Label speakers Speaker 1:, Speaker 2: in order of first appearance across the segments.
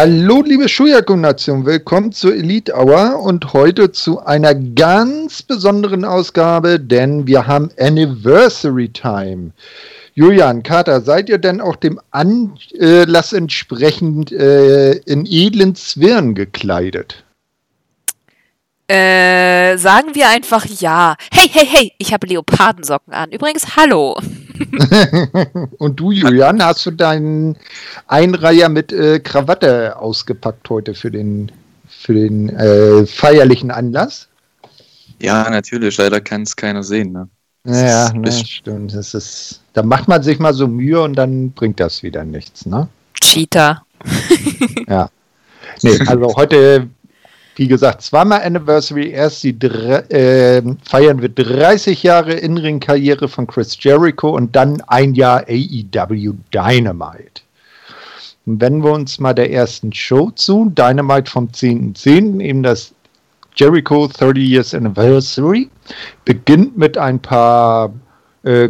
Speaker 1: Hallo, liebe Schuyaku-Nation, willkommen zur Elite Hour und heute zu einer ganz besonderen Ausgabe, denn wir haben Anniversary Time. Julian, Kater, seid ihr denn auch dem Anlass entsprechend äh, in edlen Zwirn gekleidet?
Speaker 2: Äh, sagen wir einfach ja. Hey, hey, hey, ich habe Leopardensocken an. Übrigens, hallo.
Speaker 1: Und du, Julian, hast du deinen Einreiher mit äh, Krawatte ausgepackt heute für den, für den äh, feierlichen Anlass?
Speaker 3: Ja, natürlich. Leider kann es keiner sehen. Ne?
Speaker 1: Ja, ne, stimmt. Das ist, da macht man sich mal so Mühe und dann bringt das wieder nichts, ne?
Speaker 2: Cheater.
Speaker 1: ja. Nee, also heute wie gesagt, zweimal Anniversary. Erst die äh, feiern wir 30 Jahre In-Ring-Karriere von Chris Jericho und dann ein Jahr AEW Dynamite. Und wenden wir uns mal der ersten Show zu. Dynamite vom 10.10., .10., eben das Jericho 30 Years Anniversary. Beginnt mit ein paar äh,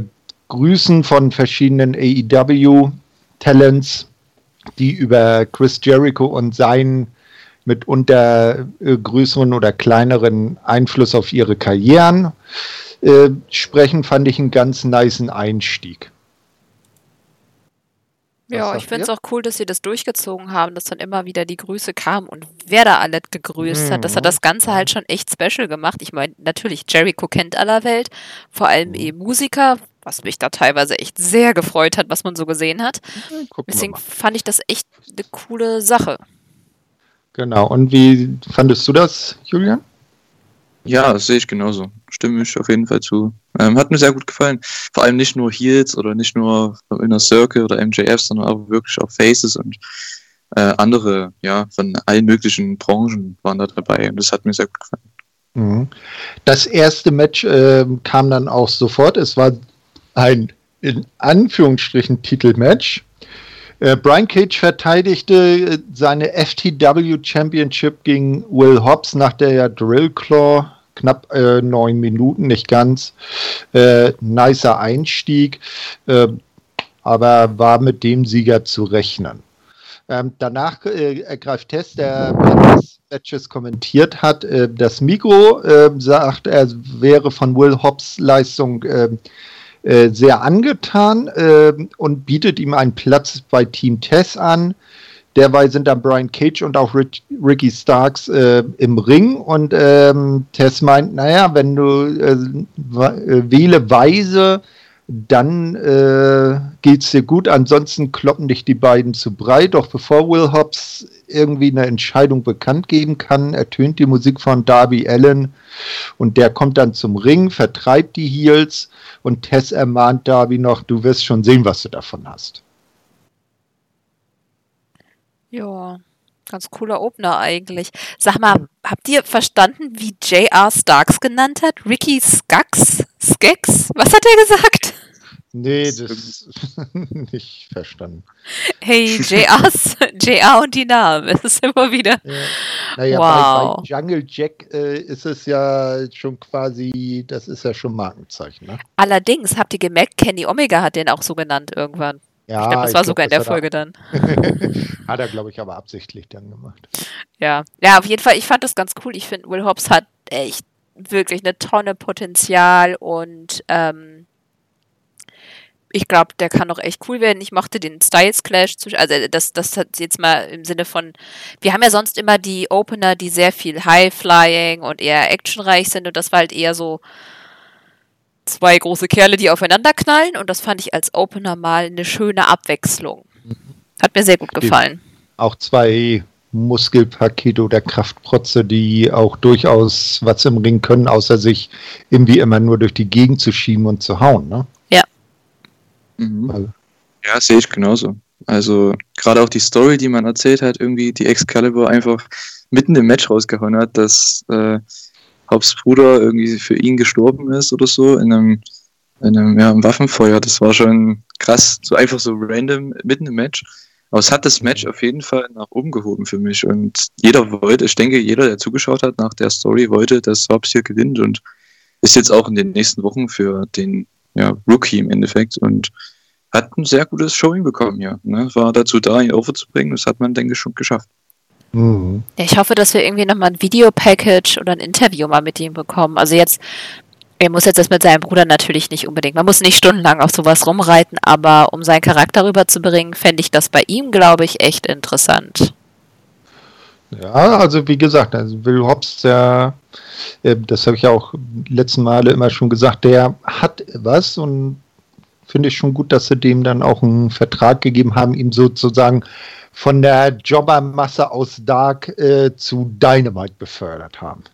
Speaker 1: Grüßen von verschiedenen AEW-Talents, die über Chris Jericho und seinen mitunter äh, größeren oder kleineren Einfluss auf ihre Karrieren äh, sprechen, fand ich einen ganz niceen Einstieg.
Speaker 2: Ja, ich finde es auch cool, dass sie das durchgezogen haben, dass dann immer wieder die Grüße kamen und wer da alle gegrüßt mhm. hat. Das hat das Ganze halt schon echt special gemacht. Ich meine, natürlich, Jericho kennt aller Welt, vor allem mhm. eben Musiker, was mich da teilweise echt sehr gefreut hat, was man so gesehen hat. Deswegen fand ich das echt eine coole Sache.
Speaker 1: Genau. Und wie fandest du das, Julian?
Speaker 3: Ja, das sehe ich genauso. Stimme ich auf jeden Fall zu. Ähm, hat mir sehr gut gefallen. Vor allem nicht nur Heels oder nicht nur Inner Circle oder MJF, sondern auch wirklich auch Faces und äh, andere, ja, von allen möglichen Branchen waren da dabei und das hat mir sehr gut gefallen.
Speaker 1: Mhm. Das erste Match äh, kam dann auch sofort. Es war ein in Anführungsstrichen Titelmatch. Äh, Brian Cage verteidigte äh, seine FTW Championship gegen Will Hobbs nach der Drill Claw. Knapp äh, neun Minuten, nicht ganz. Äh, nicer Einstieg, äh, aber war mit dem Sieger zu rechnen. Ähm, danach äh, ergreift Tess, der das Matches kommentiert hat, äh, das Mikro, äh, sagt, er wäre von Will Hobbs Leistung äh, sehr angetan äh, und bietet ihm einen Platz bei Team Tess an. Derweil sind dann Brian Cage und auch Rick, Ricky Starks äh, im Ring und ähm, Tess meint, naja, wenn du äh, äh wähle weise, dann äh, es dir gut, ansonsten kloppen dich die beiden zu breit. Doch bevor Will Hobbs irgendwie eine Entscheidung bekannt geben kann, ertönt die Musik von Darby Allen und der kommt dann zum Ring, vertreibt die Heels und Tess ermahnt Darby noch, du wirst schon sehen, was du davon hast.
Speaker 2: Ja, ganz cooler Opener eigentlich. Sag mal, habt ihr verstanden, wie J.R. Starks genannt hat? Ricky Skaggs? Skaggs? Was hat er gesagt?
Speaker 1: Nee, das nicht verstanden.
Speaker 2: Hey, JR, JR und die Namen, es ist immer wieder. Ja.
Speaker 1: Naja, wow. bei, bei Jungle Jack äh, ist es ja schon quasi, das ist ja schon Markenzeichen. Ne?
Speaker 2: Allerdings, habt ihr gemerkt, Kenny Omega hat den auch so genannt irgendwann. Ja, ich glaube, das war glaub, sogar in der Folge dann.
Speaker 1: hat er, glaube ich, aber absichtlich dann gemacht.
Speaker 2: Ja, ja, auf jeden Fall, ich fand das ganz cool. Ich finde, Will Hobbs hat echt wirklich eine Tonne Potenzial und ähm, ich glaube, der kann auch echt cool werden. Ich mochte den Styles Clash, also das, das hat jetzt mal im Sinne von, wir haben ja sonst immer die Opener, die sehr viel High-Flying und eher actionreich sind und das war halt eher so zwei große Kerle, die aufeinander knallen und das fand ich als Opener mal eine schöne Abwechslung. Hat mir sehr gut gefallen.
Speaker 1: Auch zwei Muskelpakete oder Kraftprotze, die auch durchaus was im Ring können, außer sich irgendwie immer nur durch die Gegend zu schieben und zu hauen, ne?
Speaker 3: Mhm. Ja, sehe ich genauso. Also gerade auch die Story, die man erzählt hat, irgendwie die Excalibur einfach mitten im Match rausgehauen hat, dass äh, Haupts Bruder irgendwie für ihn gestorben ist oder so in einem, in einem ja, Waffenfeuer. Das war schon krass, so einfach so random mitten im Match. Aber es hat das Match auf jeden Fall nach oben gehoben für mich. Und jeder wollte, ich denke, jeder, der zugeschaut hat nach der Story, wollte, dass Hobbs hier gewinnt und ist jetzt auch in den nächsten Wochen für den ja, Rookie im Endeffekt. Und hat ein sehr gutes Showing bekommen, ja. Ne? War dazu da, ihn overzubringen. Das hat man, denke ich, schon geschafft.
Speaker 2: Mhm. Ja, ich hoffe, dass wir irgendwie nochmal ein Videopackage oder ein Interview mal mit ihm bekommen. Also jetzt, er muss jetzt das mit seinem Bruder natürlich nicht unbedingt. Man muss nicht stundenlang auf sowas rumreiten, aber um seinen Charakter rüberzubringen, fände ich das bei ihm, glaube ich, echt interessant.
Speaker 1: Ja, also wie gesagt, also Will Hobbs, der, äh, das habe ich ja auch letzten Male immer schon gesagt, der hat was und finde ich schon gut, dass sie dem dann auch einen Vertrag gegeben haben, ihm sozusagen von der Jobbermasse aus Dark äh, zu Dynamite befördert haben.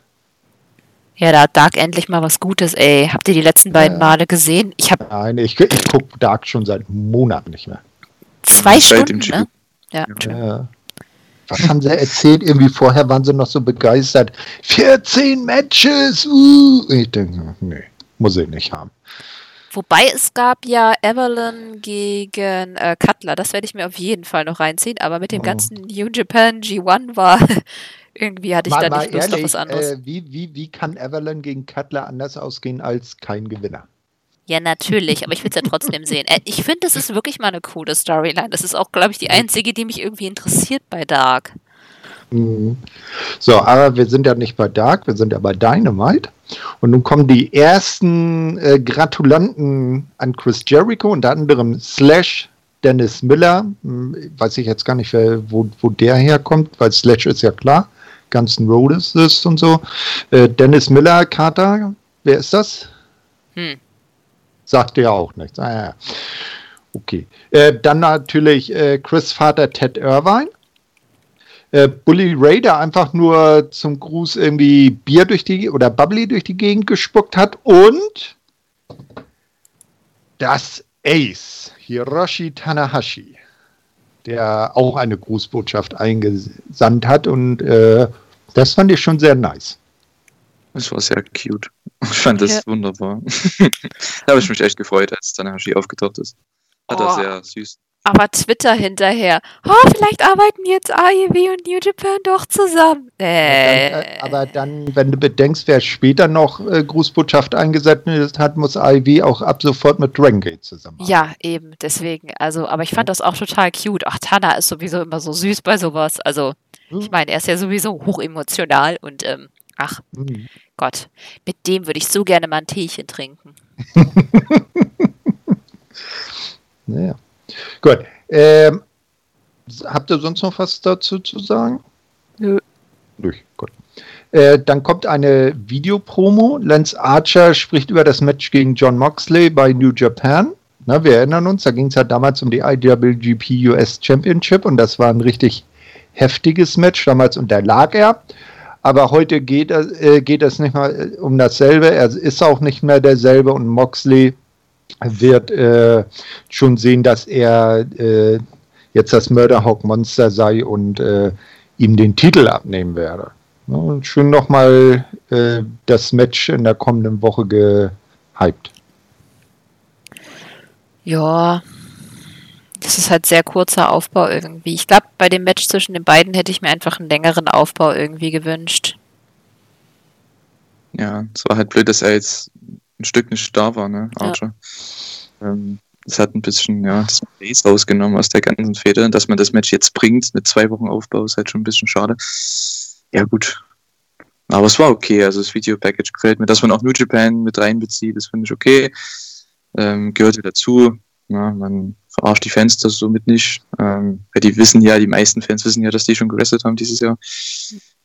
Speaker 2: Ja, da hat Dark endlich mal was Gutes, ey. Habt ihr die letzten beiden ja. Male gesehen?
Speaker 1: Ich hab Nein, ich, ich gucke Dark schon seit Monaten nicht mehr.
Speaker 2: Zwei Stunden, ne? Ja.
Speaker 1: ja. Was haben sie erzählt? Irgendwie vorher waren sie noch so begeistert. 14 Matches! Uh. Ich denke, nee, muss ich nicht haben.
Speaker 2: Wobei es gab ja Evelyn gegen äh, Cutler, das werde ich mir auf jeden Fall noch reinziehen, aber mit dem oh. ganzen New Japan G1 war irgendwie hatte ich mal, da nicht Lust ehrlich, auf was anderes.
Speaker 1: Äh, wie, wie, wie kann Evelyn gegen Cutler anders ausgehen als kein Gewinner?
Speaker 2: Ja, natürlich, aber ich will es ja trotzdem sehen. Äh, ich finde, das ist wirklich mal eine coole Storyline. Das ist auch, glaube ich, die einzige, die mich irgendwie interessiert bei Dark.
Speaker 1: Mhm. So, aber wir sind ja nicht bei Dark, wir sind ja bei Dynamite. Und nun kommen die ersten äh, Gratulanten an Chris Jericho, unter anderem Slash Dennis Miller. Hm, weiß ich jetzt gar nicht, wer, wo, wo der herkommt, weil Slash ist ja klar. Ganzen Road ist und so. Äh, Dennis Miller, Carter, wer ist das? Hm. Sagt ja auch nichts. Ah, ja. Okay. Äh, dann natürlich äh, Chris Vater Ted Irvine äh, Bully Ray, der einfach nur zum Gruß irgendwie Bier durch die oder Bubbly durch die Gegend gespuckt hat und das Ace, Hiroshi Tanahashi, der auch eine Grußbotschaft eingesandt hat und äh, das fand ich schon sehr nice.
Speaker 3: Das war sehr cute. Ich fand das ja. wunderbar. da habe ich mich echt gefreut, als Tanahashi aufgetaucht ist. Hat oh. er sehr süß
Speaker 2: aber Twitter hinterher. Oh, vielleicht arbeiten jetzt AEW und New Japan doch zusammen.
Speaker 1: Äh. Dann, äh, aber dann, wenn du bedenkst, wer später noch äh, Grußbotschaft eingesetzt hat, muss AEW auch ab sofort mit Dragon Gate zusammenarbeiten.
Speaker 2: Ja, eben, deswegen. Also, aber ich fand das auch total cute. Ach, Tana ist sowieso immer so süß bei sowas. Also, hm. ich meine, er ist ja sowieso hochemotional und ähm, ach, hm. Gott, mit dem würde ich so gerne mal ein Teechen trinken.
Speaker 1: naja. Gut. Ähm, habt ihr sonst noch was dazu zu sagen? Nö. Nö, gut. Äh, dann kommt eine Videopromo. Lance Archer spricht über das Match gegen John Moxley bei New Japan. Na, wir erinnern uns, da ging es ja damals um die IWGP US Championship und das war ein richtig heftiges Match. Damals unterlag er. Aber heute geht, äh, geht es nicht mal äh, um dasselbe. Er ist auch nicht mehr derselbe und Moxley wird äh, schon sehen, dass er äh, jetzt das Murderhawk Monster sei und äh, ihm den Titel abnehmen werde. Und schön nochmal äh, das Match in der kommenden Woche gehypt.
Speaker 2: Ja, das ist halt sehr kurzer Aufbau irgendwie. Ich glaube, bei dem Match zwischen den beiden hätte ich mir einfach einen längeren Aufbau irgendwie gewünscht.
Speaker 3: Ja, es war halt blöd, dass er jetzt ein Stück nicht da war, ne, Archer. Ja. Ähm, das hat ein bisschen, ja, das Base rausgenommen aus der ganzen Feder. Dass man das Match jetzt bringt mit zwei Wochen Aufbau, ist halt schon ein bisschen schade. Ja, gut. Aber es war okay. Also das Video-Package gefällt mir. Dass man auch New Japan mit reinbezieht, das finde ich okay. Ähm, gehört dazu. Ja, man verarscht die Fans das somit nicht. Ähm, weil die wissen ja, die meisten Fans wissen ja, dass die schon gewrestelt haben dieses Jahr.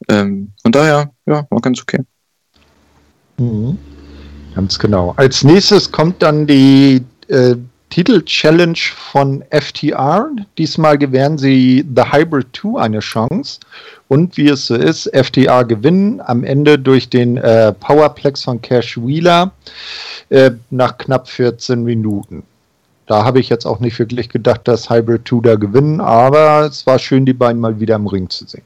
Speaker 3: Ähm, von daher, ja, war ganz okay.
Speaker 1: Mhm. Ganz genau. Als nächstes kommt dann die äh, Titel-Challenge von FTR. Diesmal gewähren sie The Hybrid 2 eine Chance. Und wie es so ist, FTR gewinnen am Ende durch den äh, Powerplex von Cash Wheeler äh, nach knapp 14 Minuten. Da habe ich jetzt auch nicht wirklich gedacht, dass Hybrid 2 da gewinnen, aber es war schön, die beiden mal wieder im Ring zu sehen.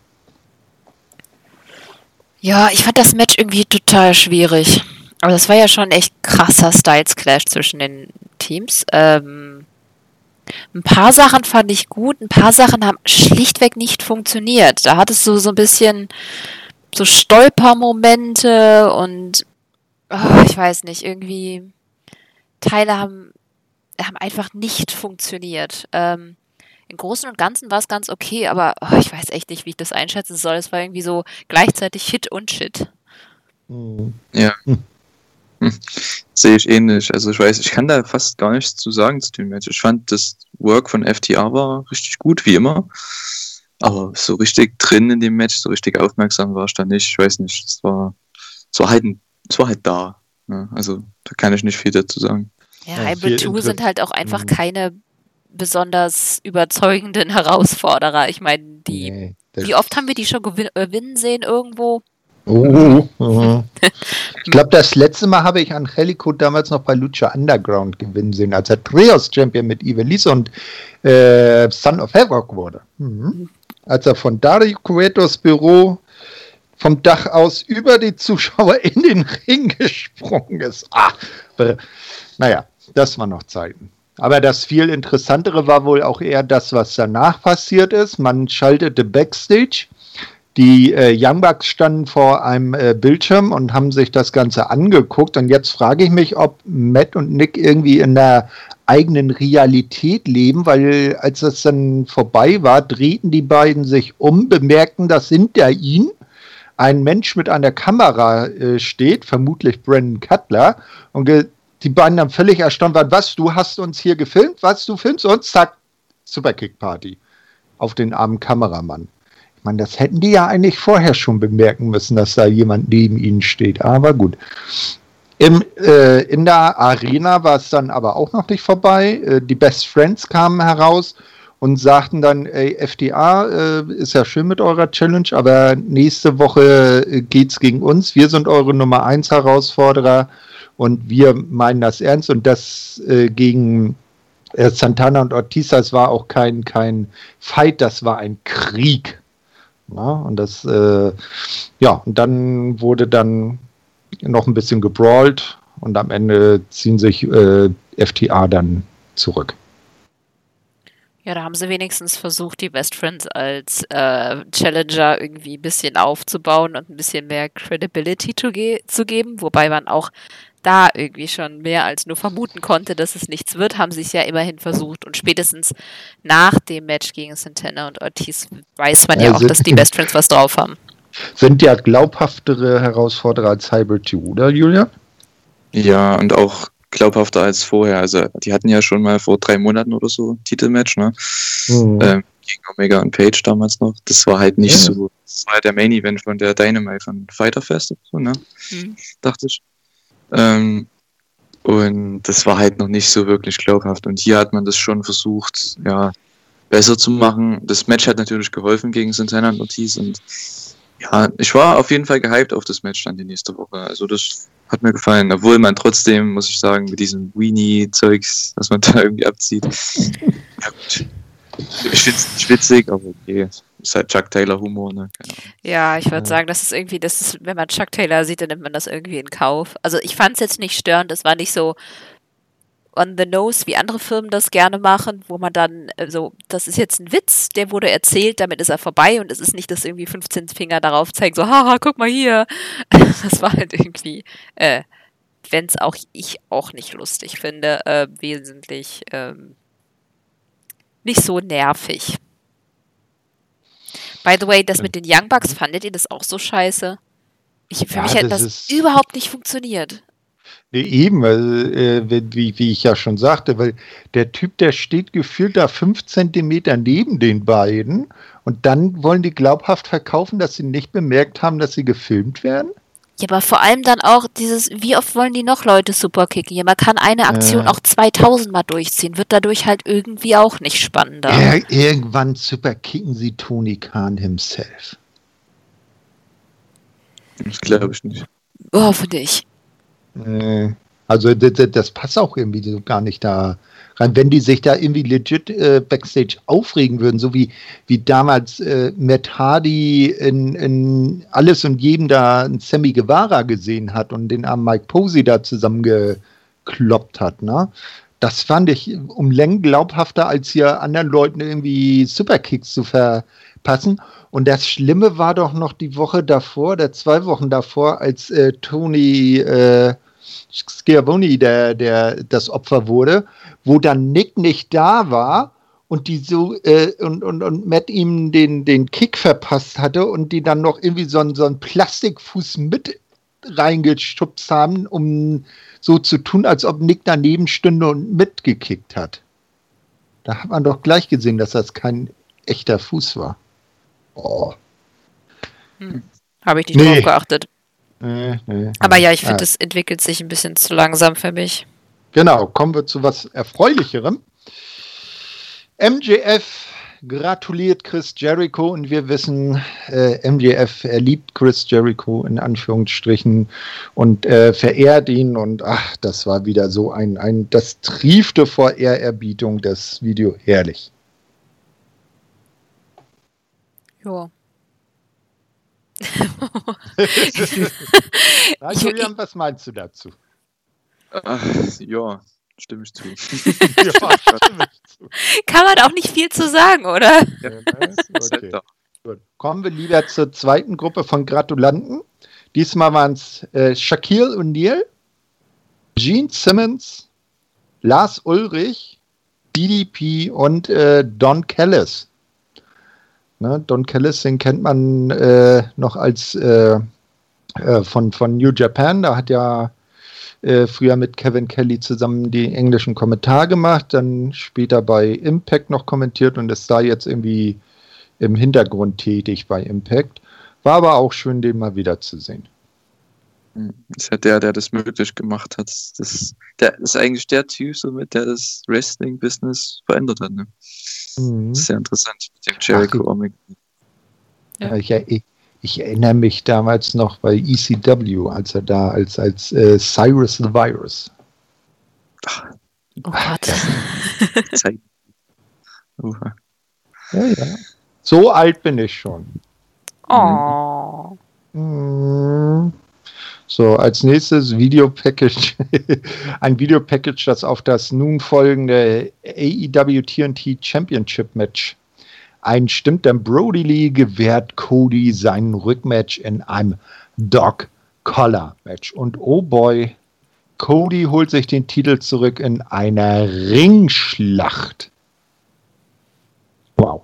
Speaker 2: Ja, ich fand das Match irgendwie total schwierig. Aber das war ja schon echt krasser Styles Clash zwischen den Teams. Ähm, ein paar Sachen fand ich gut, ein paar Sachen haben schlichtweg nicht funktioniert. Da hattest du so ein bisschen so Stolpermomente und oh, ich weiß nicht, irgendwie Teile haben haben einfach nicht funktioniert. Ähm, Im Großen und Ganzen war es ganz okay, aber oh, ich weiß echt nicht, wie ich das einschätzen soll. Es war irgendwie so gleichzeitig Hit und Shit.
Speaker 3: Mhm. Ja. Hm. Sehe ich ähnlich. Also ich weiß, ich kann da fast gar nichts zu sagen zu dem Match. Ich fand das Work von FTR war richtig gut, wie immer. Aber so richtig drin in dem Match, so richtig aufmerksam war ich da nicht. Ich weiß nicht. Es war, es war halt, es war halt da. Ja, also da kann ich nicht viel dazu sagen.
Speaker 2: Ja, Hybrid 2 sind halt auch einfach mhm. keine besonders überzeugenden Herausforderer. Ich meine, die, nee, wie oft haben wir die schon gewinnen sehen irgendwo?
Speaker 1: Oh, uh, ich glaube, das letzte Mal habe ich Angelico damals noch bei Lucha Underground gewinnen sehen, als er Trios-Champion mit Ivelisse und äh, Son of Havoc wurde. Mhm. Als er von Dario Cuetos Büro vom Dach aus über die Zuschauer in den Ring gesprungen ist. Ah, naja, das waren noch Zeiten. Aber das viel interessantere war wohl auch eher das, was danach passiert ist. Man schaltete Backstage die äh, Young Bucks standen vor einem äh, Bildschirm und haben sich das Ganze angeguckt. Und jetzt frage ich mich, ob Matt und Nick irgendwie in der eigenen Realität leben, weil als das dann vorbei war, drehten die beiden sich um, bemerkten, dass hinter ihnen ein Mensch mit einer Kamera äh, steht, vermutlich Brandon Cutler, und die beiden dann völlig erstaunt waren, was, du hast uns hier gefilmt, was, du filmst uns, zack, Superkick Party auf den armen Kameramann meine, das hätten die ja eigentlich vorher schon bemerken müssen, dass da jemand neben ihnen steht. Aber gut. Im, äh, in der Arena war es dann aber auch noch nicht vorbei. Äh, die Best Friends kamen heraus und sagten dann, ey, FDA äh, ist ja schön mit eurer Challenge, aber nächste Woche äh, geht's gegen uns. Wir sind eure Nummer 1 Herausforderer und wir meinen das ernst und das äh, gegen äh, Santana und Ortiz, das war auch kein, kein Fight, das war ein Krieg. Na, und das, äh, ja, und dann wurde dann noch ein bisschen gebrawlt und am Ende ziehen sich äh, FTA dann zurück.
Speaker 2: Ja, da haben sie wenigstens versucht, die Best Friends als äh, Challenger irgendwie ein bisschen aufzubauen und ein bisschen mehr Credibility zu, ge zu geben, wobei man auch da irgendwie schon mehr als nur vermuten konnte, dass es nichts wird, haben sie es ja immerhin versucht. Und spätestens nach dem Match gegen Santana und Ortiz weiß man ja, ja auch, dass die Best Friends was drauf haben.
Speaker 1: Sind ja glaubhaftere Herausforderer als Hybrid 2, oder Julia?
Speaker 3: Ja, und auch glaubhafter als vorher. Also die hatten ja schon mal vor drei Monaten oder so Titelmatch, ne? Mhm. Ähm, gegen Omega und Page damals noch. Das war halt nicht ja. so. Das war ja der Main Event von der Dynamite von Fighter Fest, so, ne? Mhm. Dachte ich. Ähm, und das war halt noch nicht so wirklich glaubhaft. Und hier hat man das schon versucht, ja, besser zu machen. Das Match hat natürlich geholfen gegen Santana und Ortiz. Und ja, ich war auf jeden Fall gehypt auf das Match dann die nächste Woche. Also das hat mir gefallen. Obwohl man trotzdem, muss ich sagen, mit diesem Weenie-Zeugs, was man da irgendwie abzieht. ja gut. Ich finde es nicht witzig, aber okay ist halt Chuck Taylor Humor, ne?
Speaker 2: Ja, ich würde ja. sagen, das ist irgendwie, das ist, wenn man Chuck Taylor sieht, dann nimmt man das irgendwie in Kauf. Also ich fand es jetzt nicht störend, es war nicht so on the nose, wie andere Firmen das gerne machen, wo man dann äh, so, das ist jetzt ein Witz, der wurde erzählt, damit ist er vorbei und es ist nicht, dass irgendwie 15 Finger darauf zeigen, so, haha, guck mal hier. Das war halt irgendwie, äh, wenn es auch ich auch nicht lustig finde, äh, wesentlich ähm, nicht so nervig. By the way, das mit den Young Bucks, fandet ihr das auch so scheiße? Ich, für ja, mich hat das, das überhaupt nicht funktioniert.
Speaker 1: Nee, eben, äh, wie, wie ich ja schon sagte, weil der Typ, der steht gefühlt da fünf Zentimeter neben den beiden und dann wollen die glaubhaft verkaufen, dass sie nicht bemerkt haben, dass sie gefilmt werden?
Speaker 2: Ja, aber vor allem dann auch dieses, wie oft wollen die noch Leute superkicken? Ja, man kann eine Aktion äh. auch 2000 Mal durchziehen, wird dadurch halt irgendwie auch nicht spannender.
Speaker 1: Ir irgendwann superkicken sie Tony Khan himself.
Speaker 3: Das glaube ich nicht.
Speaker 2: Hoffentlich.
Speaker 1: Äh, also das, das passt auch irgendwie so gar nicht da rein. Wenn die sich da irgendwie legit äh, Backstage aufregen würden, so wie, wie damals äh, Matt Hardy in, in Alles und Jedem da ein Sammy Guevara gesehen hat und den armen Mike Posey da zusammengekloppt hat, ne? Das fand ich um Längen glaubhafter, als hier anderen Leuten irgendwie Superkicks zu verpassen. Und das Schlimme war doch noch die Woche davor, oder zwei Wochen davor, als äh, Tony äh, Schiavone, der, der das Opfer wurde, wo dann Nick nicht da war und die so äh, und, und, und Matt ihm den, den Kick verpasst hatte und die dann noch irgendwie so einen, so einen Plastikfuß mit reingestupst haben, um so zu tun, als ob Nick daneben stünde und mitgekickt hat. Da hat man doch gleich gesehen, dass das kein echter Fuß war. Oh.
Speaker 2: Hm. Habe ich nicht nee. drauf geachtet. Nee, nee, Aber ja, ich finde, es entwickelt sich ein bisschen zu langsam für mich.
Speaker 1: Genau, kommen wir zu was Erfreulicherem. MJF gratuliert Chris Jericho und wir wissen, äh, MJF, er liebt Chris Jericho in Anführungsstrichen und äh, verehrt ihn und ach, das war wieder so ein, ein das triefte vor Ehrerbietung, das Video herrlich.
Speaker 2: Ja.
Speaker 1: Na, Julian, was meinst du dazu?
Speaker 3: Ach, ja, stimme ich zu. ja,
Speaker 2: stimme ich zu. Kann man auch nicht viel zu sagen, oder? Ja,
Speaker 1: okay. Gut. Kommen wir lieber zur zweiten Gruppe von Gratulanten. Diesmal waren es äh, Shaquille O'Neal, Gene Simmons, Lars Ulrich, DDP und äh, Don Kellis. Ne, Don Kellis, den kennt man äh, noch als äh, äh, von, von New Japan. Da hat ja äh, früher mit Kevin Kelly zusammen die englischen Kommentare gemacht, dann später bei Impact noch kommentiert und ist da jetzt irgendwie im Hintergrund tätig bei Impact. War aber auch schön, den mal wiederzusehen.
Speaker 3: Das ist ja der, der das möglich gemacht hat. Das, der ist eigentlich der Typ, somit, der das Wrestling-Business verändert hat. Ne? Mhm. Sehr interessant mit dem Jericho Omega.
Speaker 1: Ja. Ich, ich, ich erinnere mich damals noch bei ECW, als er da als, als äh, Cyrus the Virus.
Speaker 2: Ach. Oh Gott.
Speaker 1: ja, ja. So alt bin ich schon.
Speaker 2: Oh.
Speaker 1: Mhm. So, als nächstes Videopackage. ein Videopackage, das auf das nun folgende AEW TNT Championship Match einstimmt, denn Brody Lee gewährt Cody seinen Rückmatch in einem Dog Collar Match. Und oh boy, Cody holt sich den Titel zurück in einer Ringschlacht. Wow.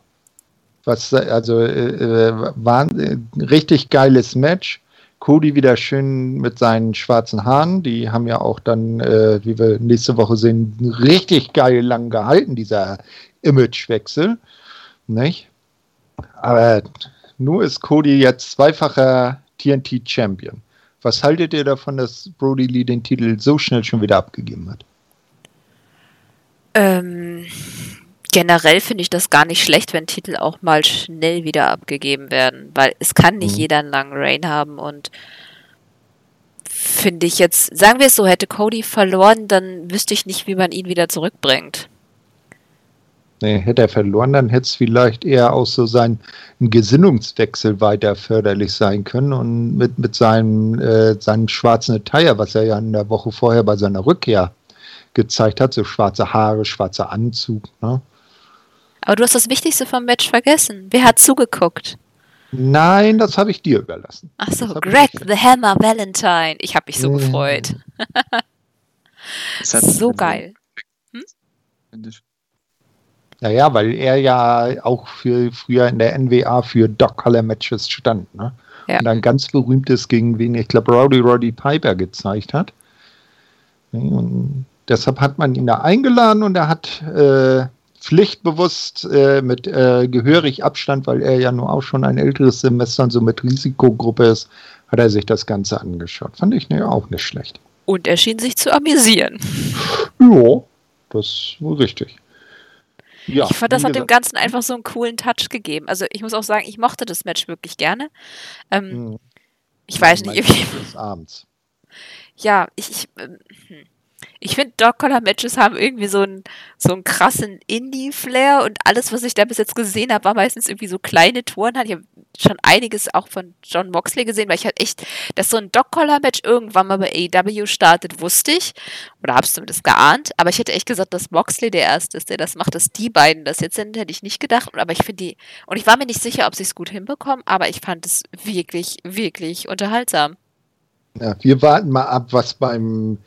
Speaker 1: Was, also, äh, äh war ein richtig geiles Match. Cody wieder schön mit seinen schwarzen Haaren. Die haben ja auch dann, äh, wie wir nächste Woche sehen, richtig geil lang gehalten, dieser Imagewechsel. Nicht? Aber nur ist Cody jetzt zweifacher TNT-Champion. Was haltet ihr davon, dass Brody Lee den Titel so schnell schon wieder abgegeben hat?
Speaker 2: Ähm, generell finde ich das gar nicht schlecht, wenn Titel auch mal schnell wieder abgegeben werden, weil es kann nicht mhm. jeder einen langen Reign haben und finde ich jetzt, sagen wir es so, hätte Cody verloren, dann wüsste ich nicht, wie man ihn wieder zurückbringt.
Speaker 1: Nee, hätte er verloren, dann hätte es vielleicht eher auch so sein Gesinnungswechsel weiter förderlich sein können und mit, mit seinem, äh, seinem schwarzen Attire, was er ja in der Woche vorher bei seiner Rückkehr gezeigt hat, so schwarze Haare, schwarzer Anzug. Ne?
Speaker 2: Aber du hast das Wichtigste vom Match vergessen. Wer hat zugeguckt?
Speaker 1: Nein, das habe ich dir überlassen.
Speaker 2: Ach so, Greg the Hammer Valentine. Ich habe mich so äh. gefreut. so geil. Hm?
Speaker 1: Naja, weil er ja auch für früher in der NWA für Dog Color Matches stand, ne? Ja. Und dann ganz berühmtes gegen wen, ich glaube, Rowdy Roddy Piper gezeigt hat. Und deshalb hat man ihn da eingeladen und er hat äh, pflichtbewusst äh, mit äh, gehörig Abstand, weil er ja nur auch schon ein älteres Semester und so mit Risikogruppe ist, hat er sich das Ganze angeschaut. Fand ich ne, auch nicht schlecht.
Speaker 2: Und er schien sich zu amüsieren.
Speaker 1: Ja, das ist wohl richtig.
Speaker 2: Ja, ich fand, das hat dem Ganzen einfach so einen coolen Touch gegeben. Also ich muss auch sagen, ich mochte das Match wirklich gerne. Ähm, hm. Ich weiß nicht. Des Abends. Ja, ich, ich ähm, hm. Ich finde, Dog-Collar-Matches haben irgendwie so einen, so einen krassen Indie-Flair und alles, was ich da bis jetzt gesehen habe, war meistens irgendwie so kleine Touren. Ich habe schon einiges auch von John Moxley gesehen, weil ich halt echt, dass so ein Dog-Collar-Match irgendwann mal bei AEW startet, wusste ich. Oder habe es zumindest geahnt. Aber ich hätte echt gesagt, dass Moxley der Erste ist, der das macht, dass die beiden das jetzt sind, hätte ich nicht gedacht. Aber ich finde die, und ich war mir nicht sicher, ob sie es gut hinbekommen, aber ich fand es wirklich, wirklich unterhaltsam.
Speaker 1: Ja, wir warten mal ab, was beim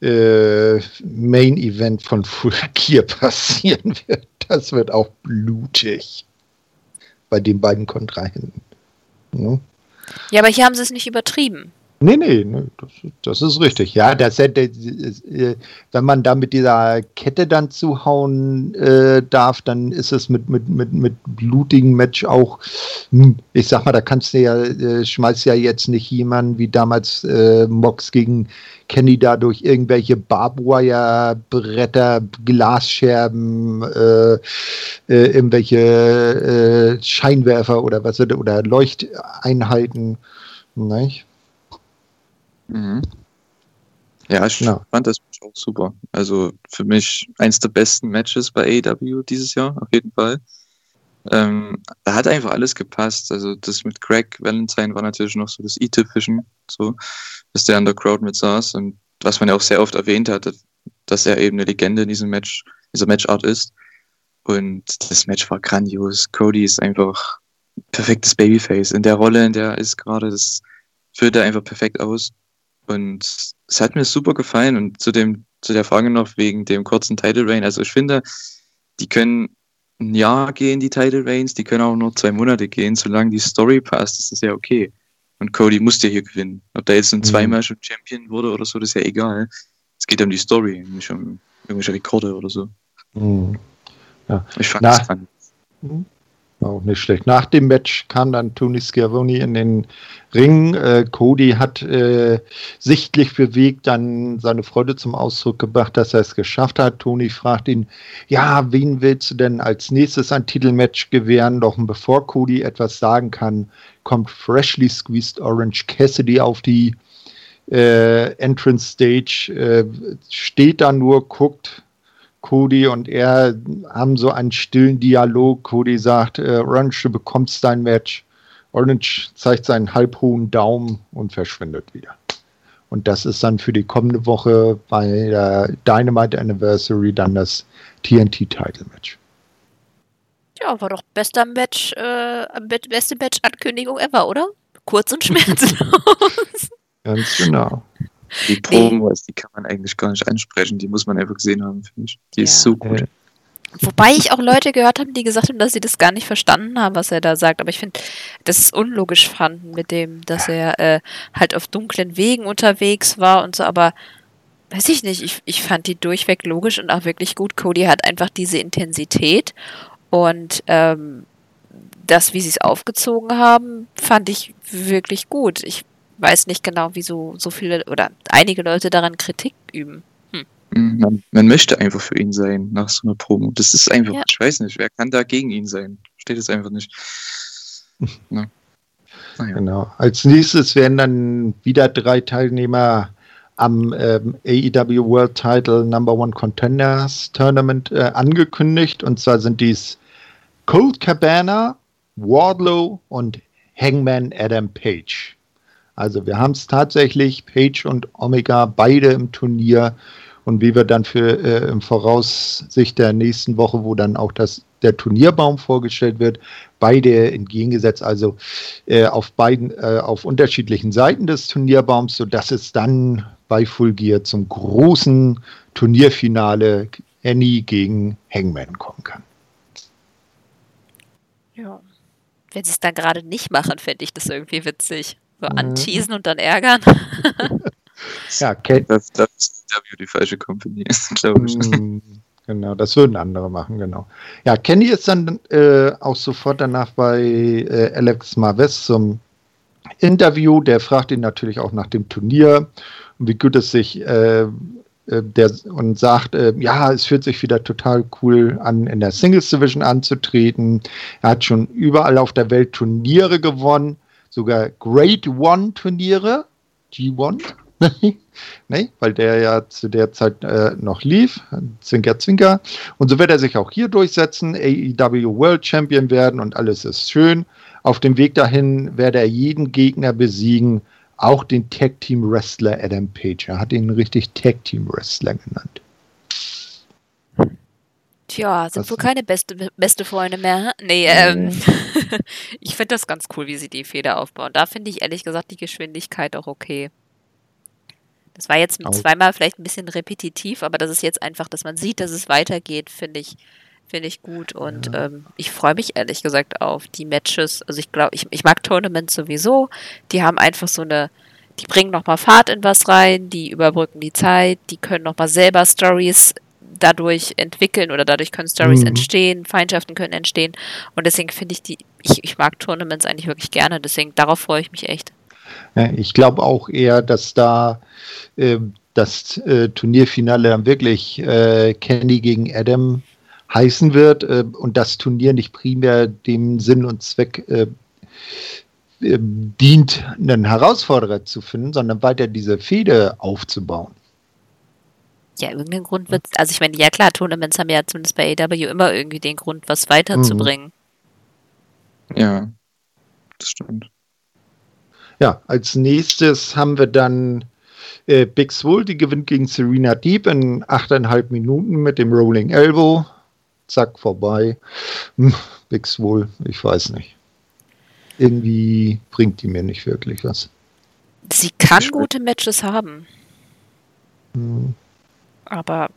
Speaker 1: äh, Main Event von Full Gear passieren wird. Das wird auch blutig bei den beiden Kontrahenten.
Speaker 2: Ja. ja, aber hier haben sie es nicht übertrieben.
Speaker 1: Nee, nee, nee das, das, ist richtig. Ja, das, das, äh, wenn man da mit dieser Kette dann zuhauen äh, darf, dann ist es mit, mit, mit, mit blutigen Match auch, hm, ich sag mal, da kannst du ja, äh, schmeißt ja jetzt nicht jemanden wie damals äh, Mox gegen Kenny da durch irgendwelche Barbwire-Bretter, Glasscherben, äh, äh, irgendwelche Scheinwerfer oder was oder Leuchteinheiten. Nicht?
Speaker 3: Mhm. Ja, ich ja. fand das auch super. Also für mich eins der besten Matches bei AEW dieses Jahr, auf jeden Fall. Ähm, da hat einfach alles gepasst. Also das mit Craig Valentine war natürlich noch so das E-Tip-Fischen, so, dass der an der Crowd mit saß und was man ja auch sehr oft erwähnt hat, dass er eben eine Legende in diesem Match, dieser Matchart ist. Und das Match war grandios. Cody ist einfach perfektes Babyface. In der Rolle, in der er ist gerade, das führt er einfach perfekt aus. Und es hat mir super gefallen. Und zu, dem, zu der Frage noch wegen dem kurzen Title Reign. Also ich finde, die können ein Jahr gehen, die Title Reigns, die können auch nur zwei Monate gehen. Solange die Story passt, ist das ja okay. Und Cody musste hier gewinnen. Ob da jetzt ein mhm. zweimal schon Champion wurde oder so, das ist ja egal. Es geht um die Story, nicht um irgendwelche Rekorde oder so.
Speaker 1: Mhm. Ja.
Speaker 3: Ich fand Na, das spannend.
Speaker 1: Mhm. Auch nicht schlecht. Nach dem Match kam dann Tony Schiavone in den Ring. Äh, Cody hat äh, sichtlich bewegt dann seine Freude zum Ausdruck gebracht, dass er es geschafft hat. Tony fragt ihn, ja, wen willst du denn als nächstes ein Titelmatch gewähren? Doch bevor Cody etwas sagen kann, kommt Freshly Squeezed Orange Cassidy auf die äh, Entrance Stage, äh, steht da nur, guckt Cody und er haben so einen stillen Dialog. Cody sagt, äh, Orange, du bekommst dein Match. Orange zeigt seinen halbhohen Daumen und verschwindet wieder. Und das ist dann für die kommende Woche bei der Dynamite Anniversary dann das TNT-Title-Match.
Speaker 2: Ja, war doch bester Match, äh, beste Match-Ankündigung ever, oder? Kurz und schmerzlos.
Speaker 1: Ganz genau.
Speaker 3: Die Promos, die kann man eigentlich gar nicht ansprechen. Die muss man einfach gesehen haben, finde ich. Die ja. ist so gut.
Speaker 2: Wobei ich auch Leute gehört habe, die gesagt haben, dass sie das gar nicht verstanden haben, was er da sagt. Aber ich finde, das ist unlogisch fanden mit dem, dass er äh, halt auf dunklen Wegen unterwegs war und so. Aber weiß ich nicht, ich, ich fand die durchweg logisch und auch wirklich gut. Cody hat einfach diese Intensität und ähm, das, wie sie es aufgezogen haben, fand ich wirklich gut. Ich weiß nicht genau, wieso so viele oder einige Leute daran Kritik üben. Hm.
Speaker 3: Mhm, man, man, möchte einfach für ihn sein nach so einer Promo. Das ist einfach, ja. ich weiß nicht, wer kann da gegen ihn sein? Steht es einfach nicht.
Speaker 1: Ja. Ah, ja. Genau. Als nächstes werden dann wieder drei Teilnehmer am ähm, AEW World Title Number One Contenders Tournament äh, angekündigt. Und zwar sind dies Cold Cabana, Wardlow und Hangman Adam Page. Also wir haben es tatsächlich, Page und Omega, beide im Turnier. Und wie wir dann für äh, im Voraussicht der nächsten Woche, wo dann auch das, der Turnierbaum vorgestellt wird, beide entgegengesetzt, also äh, auf beiden, äh, auf unterschiedlichen Seiten des Turnierbaums, sodass es dann bei Full Gear zum großen Turnierfinale Annie gegen Hangman kommen kann.
Speaker 2: Ja. Wenn sie es dann gerade nicht machen, fände ich das irgendwie witzig. So mhm. anteasen und dann ärgern.
Speaker 1: ja, Kate.
Speaker 3: Das, das ist die falsche Company, glaube ich.
Speaker 1: Mhm, genau, das würden andere machen, genau. Ja, Kenny ist dann äh, auch sofort danach bei äh, Alex Marves zum Interview. Der fragt ihn natürlich auch nach dem Turnier und wie gut es sich äh, äh der, und sagt, äh, ja, es fühlt sich wieder total cool an, in der Singles Division anzutreten. Er hat schon überall auf der Welt Turniere gewonnen sogar Grade One Turniere, G1, ne? weil der ja zu der Zeit äh, noch lief, Zwinker, Zwinker. Und so wird er sich auch hier durchsetzen, AEW World Champion werden und alles ist schön. Auf dem Weg dahin werde er jeden Gegner besiegen, auch den Tag Team Wrestler Adam Page. Er hat ihn richtig Tag Team Wrestler genannt.
Speaker 2: Tja, sind wohl keine beste, beste Freunde mehr. Nee, ähm, ich finde das ganz cool, wie sie die Feder aufbauen. Da finde ich ehrlich gesagt die Geschwindigkeit auch okay. Das war jetzt mit zweimal vielleicht ein bisschen repetitiv, aber das ist jetzt einfach, dass man sieht, dass es weitergeht, finde ich, finde ich gut. Und ja. ähm, ich freue mich ehrlich gesagt auf die Matches. Also ich glaube, ich, ich mag Tournaments sowieso. Die haben einfach so eine, die bringen nochmal Fahrt in was rein, die überbrücken die Zeit, die können nochmal selber Stories dadurch entwickeln oder dadurch können Stories mhm. entstehen, Feindschaften können entstehen. Und deswegen finde ich die, ich, ich mag Tournaments eigentlich wirklich gerne, deswegen darauf freue ich mich echt.
Speaker 1: Ich glaube auch eher, dass da äh, das äh, Turnierfinale dann wirklich äh, Kenny gegen Adam heißen wird äh, und das Turnier nicht primär dem Sinn und Zweck äh, äh, dient, einen Herausforderer zu finden, sondern weiter diese Fehde aufzubauen.
Speaker 2: Ja, irgendeinen Grund wird also ich meine, ja klar, Tournaments haben ja zumindest bei AW immer irgendwie den Grund, was weiterzubringen.
Speaker 3: Mhm. Ja, das stimmt.
Speaker 1: Ja, als nächstes haben wir dann äh, Big Swole, die gewinnt gegen Serena Deep in 8,5 Minuten mit dem Rolling Elbow. Zack, vorbei. Hm, Big Swole, ich weiß nicht. Irgendwie bringt die mir nicht wirklich was.
Speaker 2: Sie kann gute Matches haben. Hm. Aber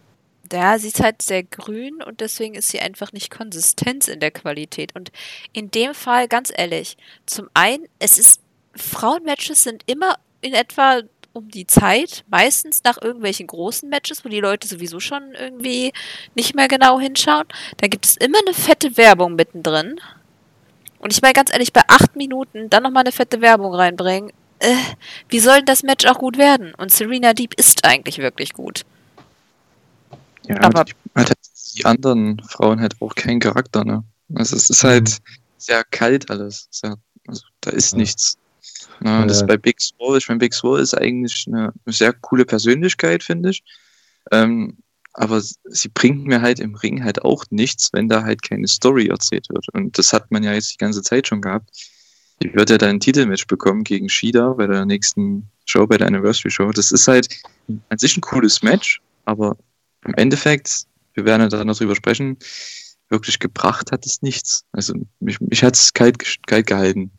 Speaker 2: ja, sie ist halt sehr grün und deswegen ist sie einfach nicht konsistent in der Qualität. Und in dem Fall, ganz ehrlich, zum einen, es ist, Frauenmatches sind immer in etwa um die Zeit, meistens nach irgendwelchen großen Matches, wo die Leute sowieso schon irgendwie nicht mehr genau hinschauen. Da gibt es immer eine fette Werbung mittendrin. Und ich meine ganz ehrlich, bei acht Minuten dann nochmal eine fette Werbung reinbringen, äh, wie soll das Match auch gut werden? Und Serena Deep ist eigentlich wirklich gut.
Speaker 3: Ja, aber halt die anderen Frauen halt auch keinen Charakter, ne? Also es ist halt mhm. sehr kalt alles. Sehr, also da ist ja. nichts. Ne? Ja. Das ist bei Big Swole, ich meine, Big Swole ist eigentlich eine sehr coole Persönlichkeit, finde ich. Ähm, aber sie bringt mir halt im Ring halt auch nichts, wenn da halt keine Story erzählt wird. Und das hat man ja jetzt die ganze Zeit schon gehabt. Die wird ja da ein Titelmatch bekommen gegen Shida bei der nächsten Show, bei der Anniversary Show. Das ist halt an sich ein cooles Match, aber im Endeffekt, wir werden ja da noch drüber sprechen, wirklich gebracht hat es nichts. Also mich, mich hat es kalt, kalt gehalten.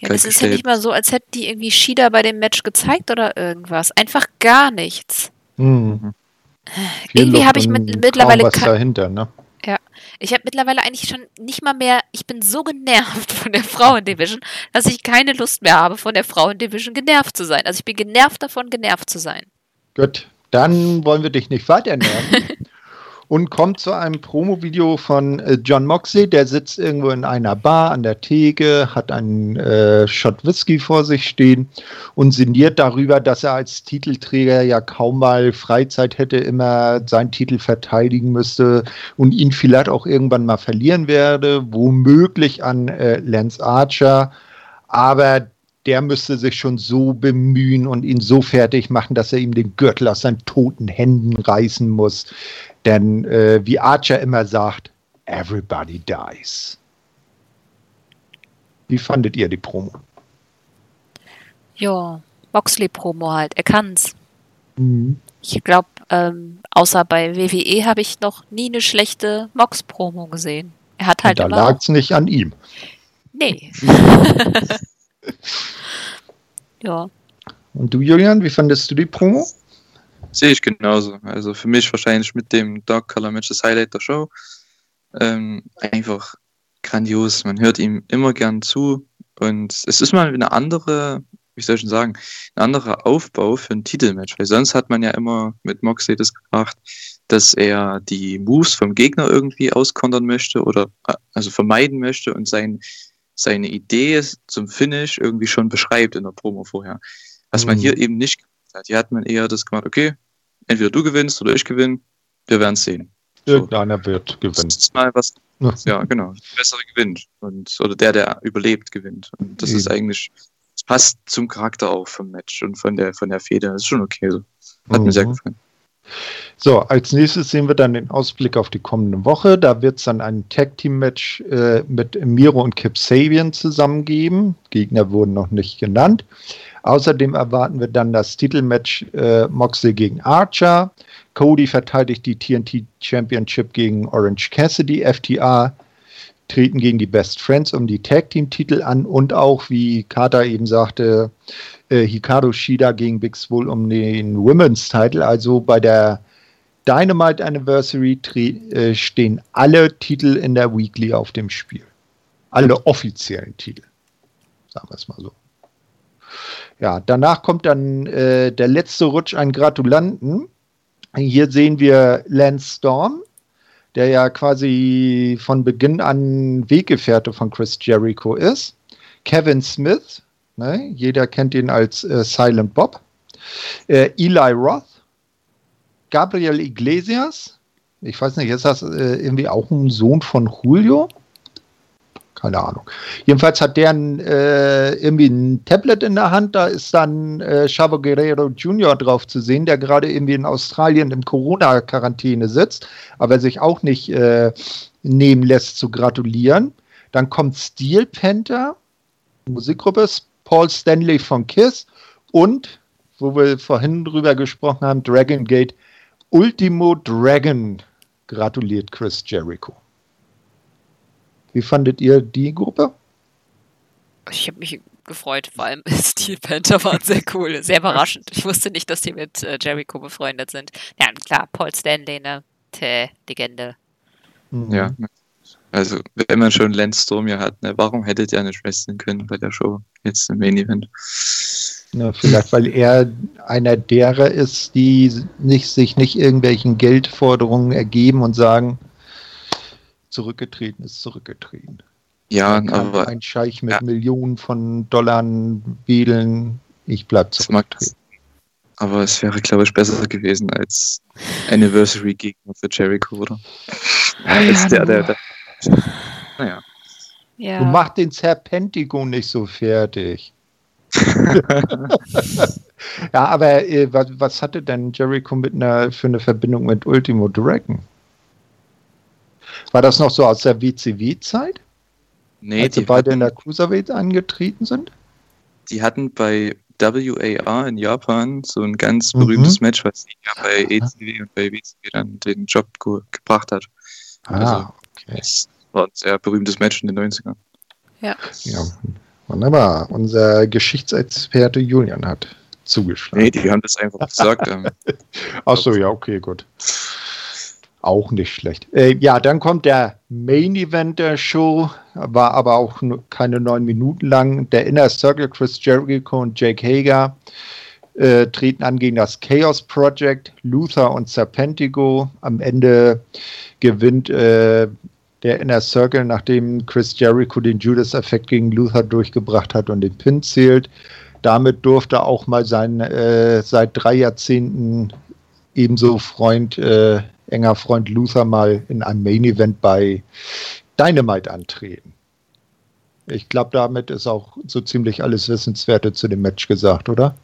Speaker 2: Ja, das ist ja nicht mal so, als hätten die irgendwie Shida bei dem Match gezeigt oder irgendwas. Einfach gar nichts. Mhm. Irgendwie habe ich mit, mittlerweile
Speaker 1: was dahinter, ne?
Speaker 2: Ja, ich habe mittlerweile eigentlich schon nicht mal mehr, ich bin so genervt von der Frauendivision, dass ich keine Lust mehr habe, von der Frauendivision genervt zu sein. Also ich bin genervt davon, genervt zu sein.
Speaker 1: Gut, dann wollen wir dich nicht weiter nerven. und kommt zu einem Promo-Video von äh, John Moxley, der sitzt irgendwo in einer Bar an der Theke, hat einen äh, Shot Whisky vor sich stehen und sinniert darüber, dass er als Titelträger ja kaum mal Freizeit hätte, immer seinen Titel verteidigen müsste und ihn vielleicht auch irgendwann mal verlieren werde, womöglich an äh, Lance Archer. Aber der müsste sich schon so bemühen und ihn so fertig machen, dass er ihm den Gürtel aus seinen toten Händen reißen muss. Denn äh, wie Archer immer sagt, everybody dies. Wie fandet ihr die Promo?
Speaker 2: Ja, Moxley-Promo halt. Er kann's. Mhm. Ich glaube, ähm, außer bei WWE habe ich noch nie eine schlechte Mox-Promo gesehen. Er hat halt.
Speaker 1: Und da lag es nicht an ihm.
Speaker 2: Nee. ja.
Speaker 1: Und du, Julian, wie fandest du die Promo?
Speaker 3: Sehe ich genauso. Also für mich wahrscheinlich mit dem Dark Color Match das Highlight der Show. Ähm, einfach grandios. Man hört ihm immer gern zu. Und es ist mal eine andere, wie soll ich schon sagen, ein anderer Aufbau für ein Titelmatch. Weil sonst hat man ja immer mit Moxley das gemacht, dass er die Moves vom Gegner irgendwie auskontern möchte oder äh, also vermeiden möchte und sein, seine Idee zum Finish irgendwie schon beschreibt in der Promo vorher. Was mhm. man hier eben nicht hier hat man eher das gemacht, okay, entweder du gewinnst oder ich gewinne, wir werden es sehen.
Speaker 1: Irgendeiner so. wird gewinnen. Das
Speaker 3: ist mal was, ja, genau. Der bessere gewinnt. Und, oder der, der überlebt, gewinnt. Und das Eben. ist eigentlich, das passt zum Charakter auch vom Match und von der, von der Feder. Das ist schon okay. So. Hat mhm. mir sehr mhm. gefallen.
Speaker 1: So, als nächstes sehen wir dann den Ausblick auf die kommende Woche. Da wird es dann ein Tag-Team-Match äh, mit Miro und Kip Sabian zusammengeben. Gegner wurden noch nicht genannt. Außerdem erwarten wir dann das Titelmatch äh, Moxley gegen Archer. Cody verteidigt die TNT Championship gegen Orange Cassidy, FTA. treten gegen die Best Friends um die Tag Team Titel an und auch, wie Kata eben sagte, äh, Hikaru Shida gegen Big Swole um den Women's Title. Also bei der Dynamite Anniversary äh, stehen alle Titel in der Weekly auf dem Spiel. Alle offiziellen Titel. Sagen wir es mal so. Ja, danach kommt dann äh, der letzte Rutsch an Gratulanten. Hier sehen wir Lance Storm, der ja quasi von Beginn an Weggefährte von Chris Jericho ist. Kevin Smith, ne, jeder kennt ihn als äh, Silent Bob. Äh, Eli Roth, Gabriel Iglesias, ich weiß nicht, ist das äh, irgendwie auch ein Sohn von Julio? keine Ahnung. Jedenfalls hat der äh, irgendwie ein Tablet in der Hand, da ist dann äh, Chavo Guerrero Jr. drauf zu sehen, der gerade irgendwie in Australien im Corona-Quarantäne sitzt, aber sich auch nicht äh, nehmen lässt zu gratulieren. Dann kommt Steel Panther, Musikgruppe, Paul Stanley von Kiss und, wo wir vorhin drüber gesprochen haben, Dragon Gate, Ultimo Dragon gratuliert Chris Jericho. Wie fandet ihr die Gruppe?
Speaker 2: Ich habe mich gefreut, vor allem Steel Panther waren sehr cool, sehr überraschend. Ich wusste nicht, dass die mit äh, Jericho befreundet sind. Ja, klar, Paul Stanley, ne? Tä, Legende.
Speaker 3: Mhm. Ja, also wenn man schon Lance Storm ja hat, ne, warum hättet ihr nicht wresteln können bei der Show jetzt im Main Event?
Speaker 1: Ja, vielleicht, weil er einer derer ist, die nicht, sich nicht irgendwelchen Geldforderungen ergeben und sagen, zurückgetreten ist zurückgetreten.
Speaker 3: Ja, aber.
Speaker 1: Ein Scheich mit ja. Millionen von Dollar wedeln. Ich bleib zurückgetreten.
Speaker 3: Aber es wäre, glaube ich, besser gewesen als Anniversary-Gegner für Jericho, oder? als der, der, der.
Speaker 1: Naja. Ja. Du machst den Serpentico nicht so fertig. ja, aber äh, was, was, hatte denn Jericho mit einer, für eine Verbindung mit Ultimo Dragon? War das noch so aus der WCW-Zeit? Nee, als die beide hatten, in der Cruiserweight angetreten sind?
Speaker 3: Die hatten bei WAR in Japan so ein ganz mhm. berühmtes Match, was ja bei ECW und bei WCW dann den Job ge gebracht hat. Ah, also, okay. Das war ein sehr berühmtes Match in den 90ern.
Speaker 2: Ja.
Speaker 1: ja. Wunderbar. Unser Geschichtsexperte Julian hat zugeschlagen.
Speaker 3: Nee, die haben das einfach gesagt. Ähm,
Speaker 1: Achso, ja, okay, gut. Auch nicht schlecht. Äh, ja, dann kommt der Main Event der Show, war aber auch keine neun Minuten lang. Der Inner Circle, Chris Jericho und Jake Hager äh, treten an gegen das Chaos Project, Luther und Serpentigo. Am Ende gewinnt äh, der Inner Circle, nachdem Chris Jericho den Judas-Effekt gegen Luther durchgebracht hat und den Pin zählt. Damit durfte auch mal sein äh, seit drei Jahrzehnten ebenso Freund äh, enger Freund Luther mal in einem Main Event bei Dynamite antreten. Ich glaube, damit ist auch so ziemlich alles Wissenswerte zu dem Match gesagt, oder?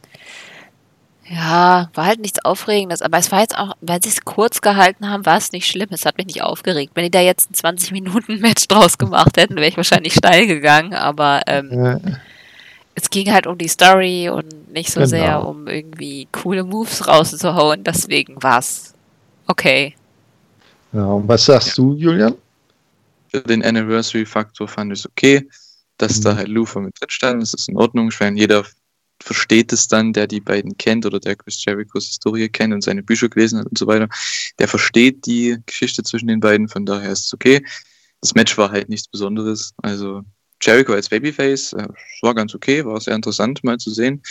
Speaker 2: Ja, war halt nichts Aufregendes, aber es war jetzt auch, weil sie es kurz gehalten haben, war es nicht schlimm. Es hat mich nicht aufgeregt. Wenn die da jetzt ein 20-Minuten-Match draus gemacht hätten, wäre ich wahrscheinlich steil gegangen, aber ähm, äh. es ging halt um die Story und nicht so genau. sehr um irgendwie coole Moves rauszuhauen. Deswegen war es okay.
Speaker 1: Ja, und was sagst ja. du, Julian?
Speaker 3: Für den Anniversary-Faktor fand ich es okay, dass mhm. da halt Lufa mit drin stand. Das ist in Ordnung. Ich meine, jeder versteht es dann, der die beiden kennt oder der Chris Jerichos Historie kennt und seine Bücher gelesen hat und so weiter. Der versteht die Geschichte zwischen den beiden, von daher ist es okay. Das Match war halt nichts Besonderes. Also Jericho als Babyface äh, war ganz okay, war sehr interessant mal zu sehen.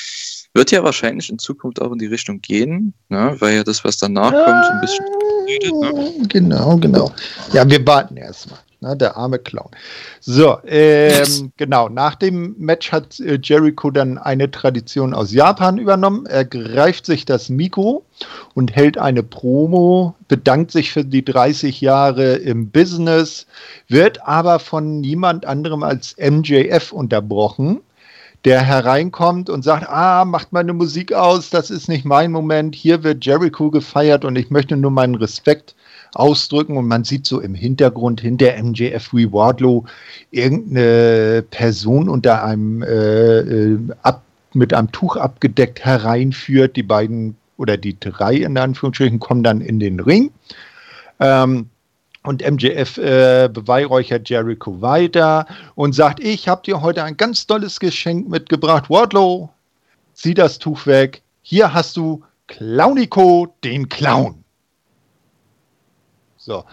Speaker 3: Wird ja wahrscheinlich in Zukunft auch in die Richtung gehen, ne? weil ja das, was danach kommt, so ein bisschen.
Speaker 1: Ne? Genau, genau. Ja, wir warten erstmal. Ne, der arme Clown. So, ähm, genau. Nach dem Match hat äh, Jericho dann eine Tradition aus Japan übernommen. Er greift sich das Mikro und hält eine Promo, bedankt sich für die 30 Jahre im Business, wird aber von niemand anderem als MJF unterbrochen der hereinkommt und sagt, ah, macht meine Musik aus, das ist nicht mein Moment, hier wird Jericho gefeiert und ich möchte nur meinen Respekt ausdrücken und man sieht so im Hintergrund hinter MJF Wardlow irgendeine Person unter einem äh, äh, ab, mit einem Tuch abgedeckt hereinführt. Die beiden oder die drei in Anführungsstrichen kommen dann in den Ring. Ähm, Und MJF äh, beweihräuchert Jericho weiter und sagt, ich habe dir heute ein ganz tolles Geschenk mitgebracht. Wardlow, zieh das Tuch weg. Hier hast du Clownico, den Clown. So.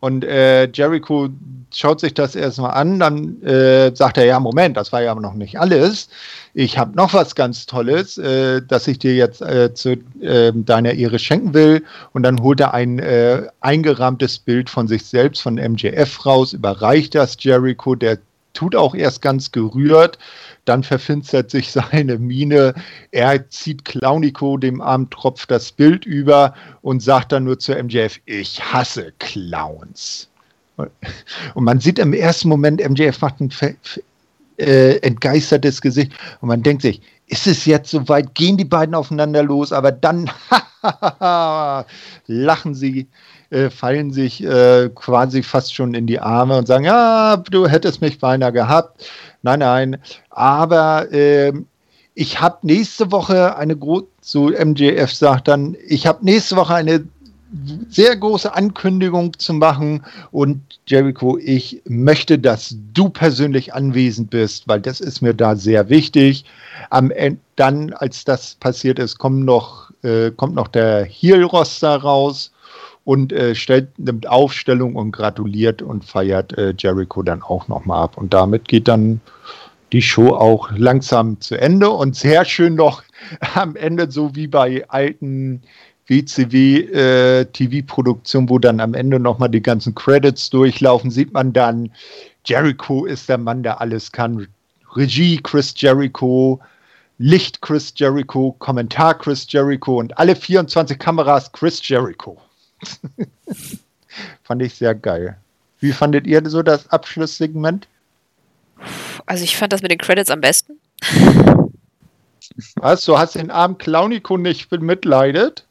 Speaker 1: Und äh, Jericho schaut sich das erstmal an, dann äh, sagt er, ja, Moment, das war ja noch nicht alles. Ich habe noch was ganz Tolles, äh, das ich dir jetzt äh, zu ähm, deiner Ehre schenken will. Und dann holt er ein äh, eingerahmtes Bild von sich selbst, von MJF raus, überreicht das Jericho, der tut auch erst ganz gerührt, dann verfinstert sich seine Miene, er zieht Clownico dem armen Tropf das Bild über und sagt dann nur zu MJF, ich hasse Clowns. Und man sieht im ersten Moment, MJF macht ein äh, entgeistertes Gesicht und man denkt sich, ist es jetzt soweit, gehen die beiden aufeinander los, aber dann lachen sie äh, fallen sich äh, quasi fast schon in die Arme und sagen, ja, du hättest mich beinahe gehabt. Nein, nein. Aber äh, ich habe nächste Woche eine große, so MJF sagt dann, ich habe nächste Woche eine sehr große Ankündigung zu machen und Jericho, ich möchte, dass du persönlich anwesend bist, weil das ist mir da sehr wichtig. Am Ende, dann, als das passiert ist, kommt noch, äh, kommt noch der Heel-Roster raus und äh, stellt, nimmt Aufstellung und gratuliert und feiert äh, Jericho dann auch nochmal ab. Und damit geht dann die Show auch langsam zu Ende und sehr schön noch am Ende, so wie bei alten WCW-TV-Produktionen, äh, wo dann am Ende nochmal die ganzen Credits durchlaufen, sieht man dann, Jericho ist der Mann, der alles kann. Regie Chris Jericho, Licht Chris Jericho, Kommentar Chris Jericho und alle 24 Kameras Chris Jericho. Fand ich sehr geil. Wie fandet ihr so das Abschlusssegment?
Speaker 2: Also ich fand das mit den Credits am besten.
Speaker 1: Was, du hast den armen Clownico nicht bemitleidet?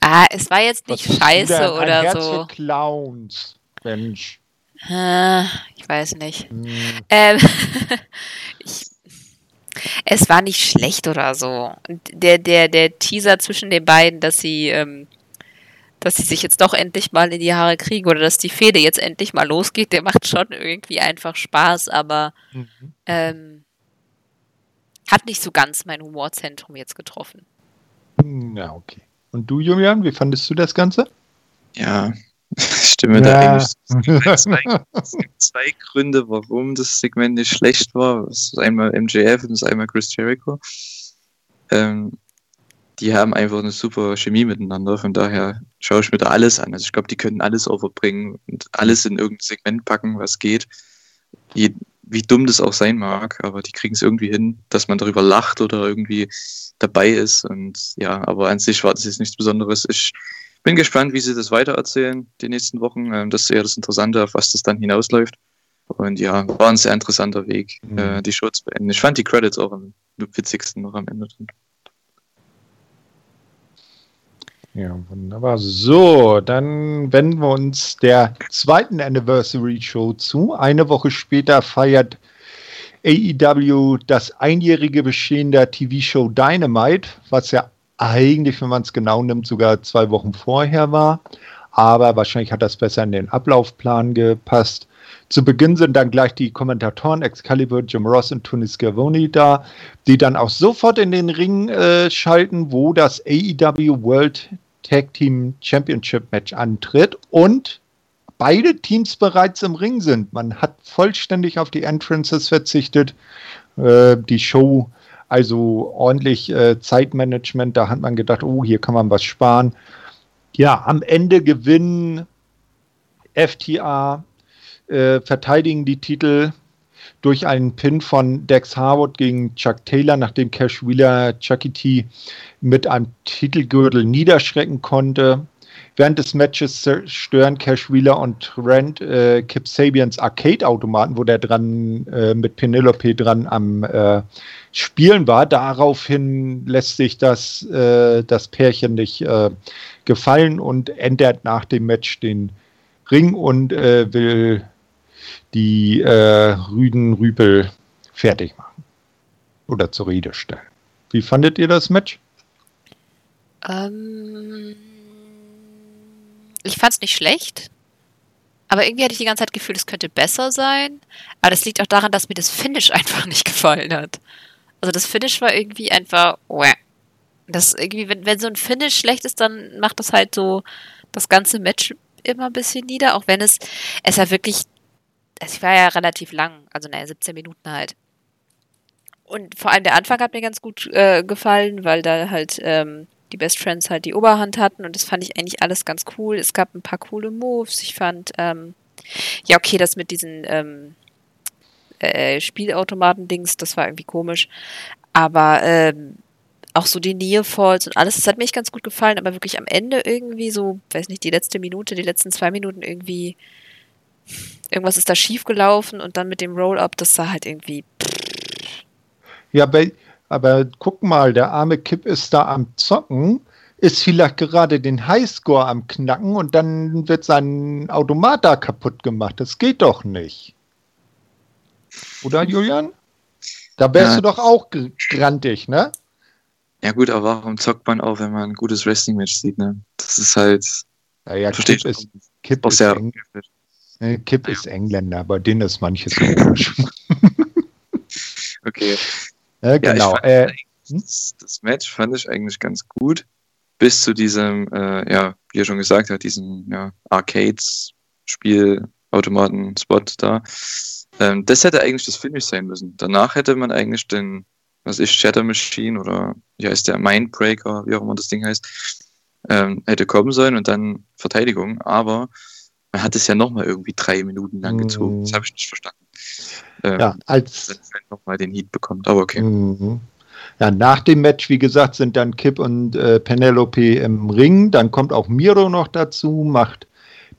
Speaker 2: Ah, es war jetzt nicht Was scheiße oder Herz so.
Speaker 1: Für Clowns, Mensch.
Speaker 2: Ah, ich weiß nicht. Hm. Ähm, ich, es war nicht schlecht oder so. Der, der, der Teaser zwischen den beiden, dass sie ähm, dass sie sich jetzt doch endlich mal in die Haare kriegen oder dass die Fehde jetzt endlich mal losgeht, der macht schon irgendwie einfach Spaß, aber mhm. ähm, hat nicht so ganz mein Humorzentrum jetzt getroffen.
Speaker 1: Ja, okay. Und du, Julian, wie fandest du das Ganze?
Speaker 3: Ja, stimme ja. da eigentlich. Es gibt zwei Gründe, warum das Segment nicht schlecht war. Das ist einmal MJF und das ist einmal Chris Jericho. Ähm, die haben einfach eine super Chemie miteinander. Von daher schaue ich mir da alles an. Also ich glaube, die können alles overbringen und alles in irgendein Segment packen, was geht. Je, wie dumm das auch sein mag, aber die kriegen es irgendwie hin, dass man darüber lacht oder irgendwie dabei ist. Und ja, aber an sich war das jetzt nichts Besonderes. Ich bin gespannt, wie sie das weitererzählen die nächsten Wochen. Ähm, das ist eher das Interessante, auf was das dann hinausläuft. Und ja, war ein sehr interessanter Weg, mhm. Äh, die Show zu beenden. Ich fand die Credits auch am witzigsten noch am Ende drin.
Speaker 1: Ja, wunderbar. So, dann wenden wir uns der zweiten Anniversary Show zu. Eine Woche später feiert AEW das einjährige Bestehen der TV-Show Dynamite, was ja eigentlich, wenn man es genau nimmt, sogar zwei Wochen vorher war. Aber wahrscheinlich hat das besser in den Ablaufplan gepasst. Zu Beginn sind dann gleich die Kommentatoren Excalibur, Jim Ross und Tony Schiavone da, die dann auch sofort in den Ring äh, schalten, wo das AEW World Tag Team Championship Match antritt und beide Teams bereits im Ring sind. Man hat vollständig auf die Entrances verzichtet. Äh, die Show, also ordentlich äh, Zeitmanagement, da hat man gedacht, oh, hier kann man was sparen. Ja, am Ende gewinnen FTA, äh, verteidigen die Titel durch einen Pin von Dex Harwood gegen Chuck Taylor, nachdem Cash Wheeler Chucky T mit einem Titelgürtel niederschrecken konnte. Während des Matches zerstören Cash Wheeler und Rand äh, Kip Sabians Arcade-Automaten, wo der dran äh, mit Penelope dran am äh, Spielen war. Daraufhin lässt sich das, äh, das Pärchen nicht äh, gefallen und ändert nach dem Match den Ring und äh, will die Rüden Rüpel fertig machen oder zur Rede stellen. Wie fandet ihr das Match?
Speaker 2: Ähm, ich fand's nicht schlecht. Aber irgendwie hatte ich die ganze Zeit Gefühl, es könnte besser sein. Aber das liegt auch daran, dass mir das Finish einfach nicht gefallen hat. Also das Finish war irgendwie einfach. Das irgendwie, wenn, wenn so ein Finish schlecht ist, dann macht das halt so das ganze Match immer ein bisschen nieder, auch wenn es, es ja wirklich, es war ja relativ lang, also naja, 17 Minuten halt. Und vor allem der Anfang hat mir ganz gut äh, gefallen, weil da halt ähm, die Best Friends halt die Oberhand hatten und das fand ich eigentlich alles ganz cool. Es gab ein paar coole Moves. Ich fand, ähm, ja, okay, das mit diesen ähm, äh, Spielautomaten-Dings, das war irgendwie komisch. Aber ähm, auch so die Nearfalls und alles, das hat mir echt ganz gut gefallen, aber wirklich am Ende irgendwie so, weiß nicht, die letzte Minute, die letzten zwei Minuten irgendwie, irgendwas ist da schief gelaufen und dann mit dem Roll-Up, das sah halt irgendwie.
Speaker 1: Ja, aber, aber guck mal, der arme Kip ist da am Zocken, ist vielleicht gerade den Highscore am Knacken und dann wird sein Automat da kaputt gemacht. Das geht doch nicht. Oder, Julian? Da wärst ja. du doch auch grantig, ne?
Speaker 3: Ja gut, aber warum zockt man auch, wenn man ein gutes Wrestling-Match sieht, ne? Das ist halt...
Speaker 1: Ja, ja, Kipp ist, Kipp ist, Eng äh, Kipp ist Engländer, bei denen ist manches komisch.
Speaker 3: okay.
Speaker 1: Ja, genau. Ja, äh,
Speaker 3: hm? das, das, Match fand ich eigentlich ganz gut, bis zu diesem, äh, ja, wie er schon gesagt hat, diesem ja, Arcades-Spielautomaten-Spot da. Ähm, das hätte eigentlich das Finish sein müssen. Danach hätte man eigentlich den was ist Shatter Machine oder wie heißt der Mindbreaker, wie auch immer das Ding heißt, ähm, hätte kommen sollen und dann Verteidigung, aber man hat es ja nochmal irgendwie drei Minuten lang gezogen. Das mhm. habe ich nicht verstanden.
Speaker 1: Ähm, ja, als
Speaker 3: nochmal den Heat bekommt, aber okay. Mhm.
Speaker 1: Ja, nach dem Match, wie gesagt, sind dann Kip und äh, Penelope im Ring. Dann kommt auch Miro noch dazu, macht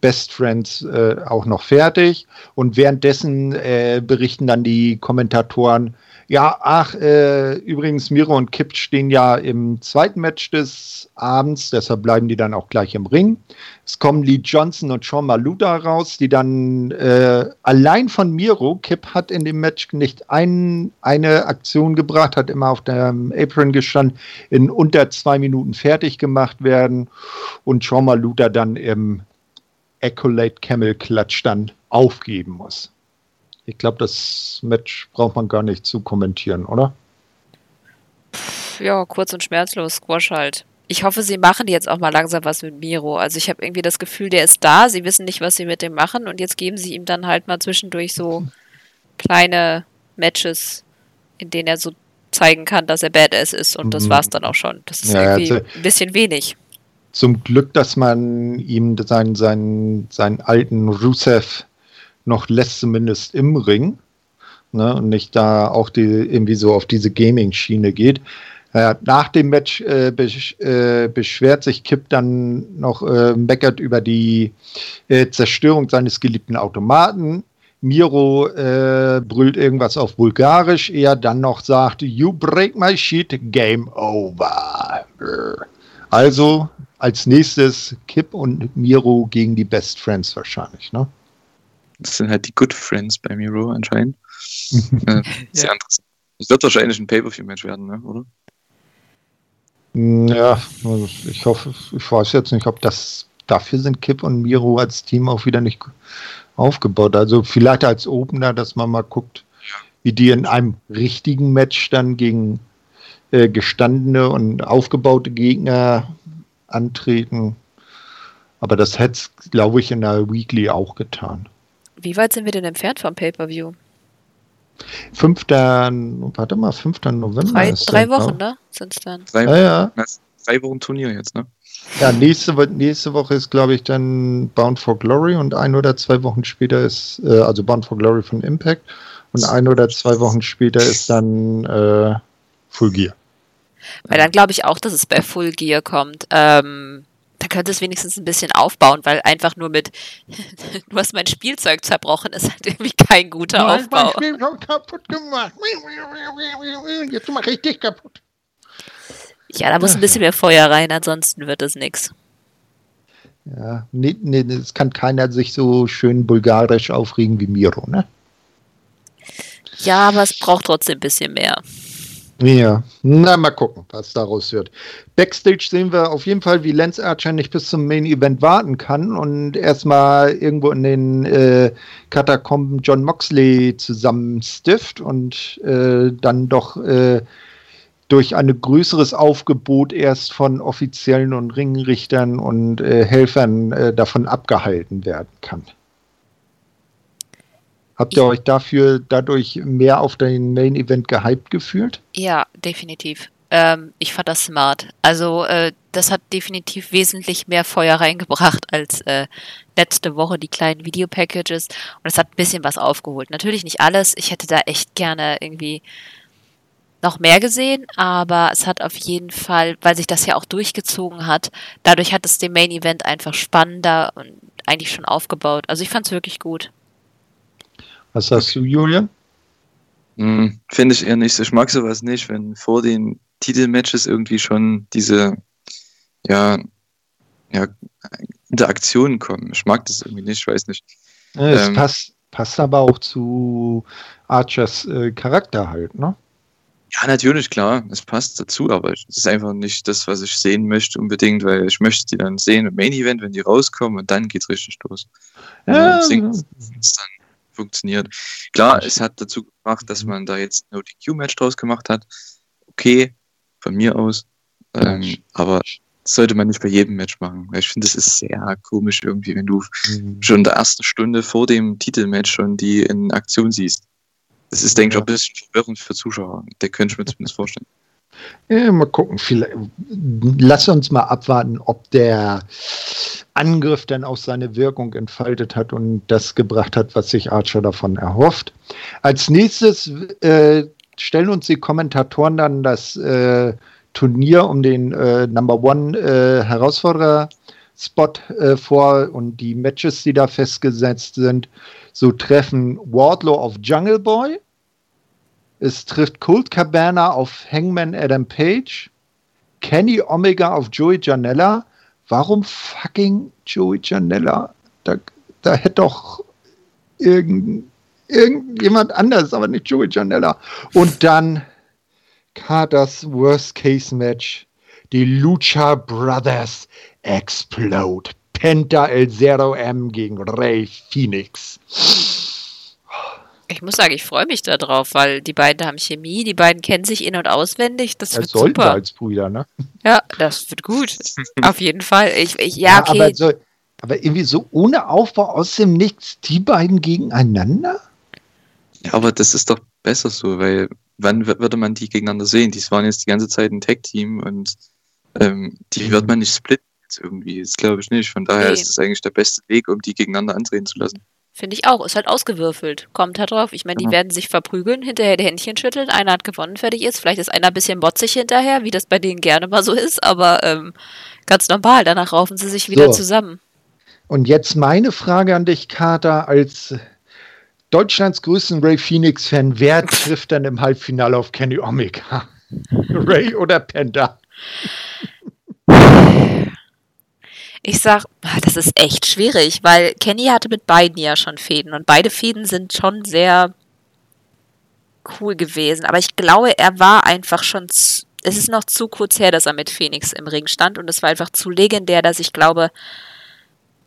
Speaker 1: Best Friends äh, auch noch fertig. Und währenddessen äh, berichten dann die Kommentatoren, ja, ach, äh, übrigens, Miro und Kip stehen ja im zweiten Match des Abends, deshalb bleiben die dann auch gleich im Ring. Es kommen Lee Johnson und Sean Maluda raus, die dann äh, allein von Miro, Kip hat in dem Match nicht ein, eine Aktion gebracht, hat immer auf dem Apron gestanden, in unter zwei Minuten fertig gemacht werden und Sean Maluda dann im Accolade Camel Clutch dann aufgeben muss. Ich glaube, das Match braucht man gar nicht zu kommentieren, oder?
Speaker 2: Ja, kurz und schmerzlos, Squash halt. Ich hoffe, sie machen jetzt auch mal langsam was mit Miro. Also ich habe irgendwie das Gefühl, der ist da, sie wissen nicht, was sie mit dem machen und jetzt geben sie ihm dann halt mal zwischendurch so kleine Matches, in denen er so zeigen kann, dass er Badass ist und das mhm. war's dann auch schon. Das ist ja, irgendwie also, ein bisschen wenig.
Speaker 1: Zum Glück, dass man ihm seinen, seinen, seinen alten Rusev noch lässt, zumindest im Ring. Ne, und nicht da auch die, irgendwie so auf diese Gaming-Schiene geht. Äh, nach dem Match äh, besch äh, beschwert sich Kip dann noch, äh, meckert über die äh, Zerstörung seines geliebten Automaten. Miro äh, brüllt irgendwas auf Bulgarisch, er dann noch sagt, You break my shit, game over. Also als nächstes Kip und Miro gegen die Best Friends wahrscheinlich, ne?
Speaker 3: Das sind halt die Good Friends bei Miro anscheinend. äh, sehr ja. interessant. Das wird wahrscheinlich ein Pay-Per-View-Match werden, ne? oder?
Speaker 1: Mm, ja, also ich hoffe, ich weiß jetzt nicht, ob das dafür sind Kip und Miro als Team auch wieder nicht aufgebaut. Also vielleicht als Opener, dass man mal guckt, wie die in einem richtigen Match dann gegen äh, gestandene und aufgebaute Gegner antreten. Aber das hätte es, glaube ich, in der Weekly auch getan.
Speaker 2: Wie weit sind wir denn entfernt vom Pay-Per-View?
Speaker 1: 5. Warte mal, 5. November.
Speaker 2: Drei, drei Wochen, ne? Sind es dann.
Speaker 3: Drei,
Speaker 1: ja, ja.
Speaker 3: drei Wochen Turnier jetzt, ne?
Speaker 1: Ja, nächste, nächste Woche ist, glaube ich, dann Bound for Glory und ein oder zwei Wochen später ist, äh, also Bound for Glory von Impact und ein oder zwei Wochen später ist dann äh, Full Gear.
Speaker 2: Weil dann glaube ich auch, dass es bei Full Gear kommt. Ähm, da könnte es wenigstens ein bisschen aufbauen, weil einfach nur mit, du hast mein Spielzeug zerbrochen, ist halt irgendwie kein guter du Aufbau. Hast mein Spielzeug kaputt gemacht. Jetzt mach ich dich kaputt. Ja, da muss ein bisschen mehr Feuer rein, ansonsten wird es nichts.
Speaker 1: Ja, nee, nee, es kann keiner sich so schön bulgarisch aufregen wie Miro, ne?
Speaker 2: Ja, aber es braucht trotzdem ein bisschen mehr.
Speaker 1: Ja, na mal gucken, was daraus wird. Backstage sehen wir auf jeden Fall, wie Lance Archer nicht bis zum Main Event warten kann und erstmal irgendwo in den äh, Katakomben John Moxley zusammenstifft und äh, dann doch äh, durch ein größeres Aufgebot erst von Offiziellen und Ringrichtern und äh, Helfern äh, davon abgehalten werden kann. Habt ihr euch dafür dadurch mehr auf den Main Event gehypt gefühlt?
Speaker 2: Ja, definitiv. Ähm, ich fand das smart. Also äh, das hat definitiv wesentlich mehr Feuer reingebracht als äh, letzte Woche die kleinen Videopackages. Und es hat ein bisschen was aufgeholt. Natürlich nicht alles. Ich hätte da echt gerne irgendwie noch mehr gesehen, aber es hat auf jeden Fall, weil sich das ja auch durchgezogen hat, dadurch hat es den Main Event einfach spannender und eigentlich schon aufgebaut. Also ich fand es wirklich gut.
Speaker 1: Was sagst du, Julian?
Speaker 3: Hm, Finde ich eher nicht so. Ich mag sowas nicht, wenn vor den Titelmatches irgendwie schon diese ja, ja, Interaktionen kommen. Ich mag das irgendwie nicht, ich weiß nicht.
Speaker 1: Es ähm, passt, passt aber auch zu Archers äh, Charakter halt, ne?
Speaker 3: Ja, natürlich, klar, es passt dazu, aber es ist einfach nicht das, was ich sehen möchte unbedingt, weil ich möchte die dann sehen im Main Event, wenn die rauskommen und dann geht's richtig los. Ja, ja. dann funktioniert. Klar, es hat dazu gebracht, dass man da jetzt ein OTQ-Match draus gemacht hat. Okay, von mir aus. Ähm, aber das sollte man nicht bei jedem Match machen. Weil ich finde, es ist sehr komisch irgendwie, wenn du mhm. schon in der ersten Stunde vor dem Titelmatch schon die in Aktion siehst. Das ist, denke ich, auch ein bisschen verwirrend für Zuschauer. Der könnte ich mir zumindest vorstellen.
Speaker 1: Ja, mal gucken. Vielleicht, lass uns mal abwarten, ob der Angriff dann auch seine Wirkung entfaltet hat und das gebracht hat, was sich Archer davon erhofft. Als nächstes äh, stellen uns die Kommentatoren dann das äh, Turnier um den äh, Number One äh, Herausforderer Spot äh, vor und die Matches, die da festgesetzt sind. So treffen Wardlow auf Jungle Boy. Es trifft Colt Cabana auf Hangman Adam Page. Kenny Omega auf Joey Janella. Warum fucking Joey Janella? Da, da hätte doch irgend, irgendjemand anders, aber nicht Joey Janella. Und dann Carters Worst Case Match. Die Lucha Brothers Explode. Penta El Zero M gegen Ray Phoenix.
Speaker 2: Ich muss sagen, ich freue mich darauf, weil die beiden haben Chemie, die beiden kennen sich in- und auswendig. Das, das wird super.
Speaker 1: als Brüder, ne?
Speaker 2: Ja, das wird gut. Auf jeden Fall. Ich, ich, ja, okay.
Speaker 1: aber, so, aber irgendwie so ohne Aufbau aus dem Nichts, die beiden gegeneinander?
Speaker 3: Ja, aber das ist doch besser so, weil wann würde man die gegeneinander sehen? Die waren jetzt die ganze Zeit ein Tag-Team und ähm, die mhm. wird man nicht splitten jetzt irgendwie. Das glaube ich nicht. Von daher nee. ist es eigentlich der beste Weg, um die gegeneinander antreten zu lassen.
Speaker 2: Finde ich auch. Ist halt ausgewürfelt. Kommt halt drauf. Ich meine, die ja. werden sich verprügeln, hinterher die Händchen schütteln. Einer hat gewonnen, fertig ist. Vielleicht ist einer ein bisschen botzig hinterher, wie das bei denen gerne mal so ist, aber ähm, ganz normal. Danach raufen sie sich wieder so. zusammen.
Speaker 1: Und jetzt meine Frage an dich, Kater, als Deutschlands größten Ray Phoenix-Fan. Wer trifft dann im Halbfinale auf Kenny Omega? Ray oder Penta?
Speaker 2: Ich sag, ah, das ist echt schwierig, weil Kenny hatte mit beiden ja schon Fäden und beide Fäden sind schon sehr cool gewesen. Aber ich glaube, er war einfach schon. es ist noch zu kurz her, dass er mit Phoenix im Ring stand und es war einfach zu legendär, dass ich glaube,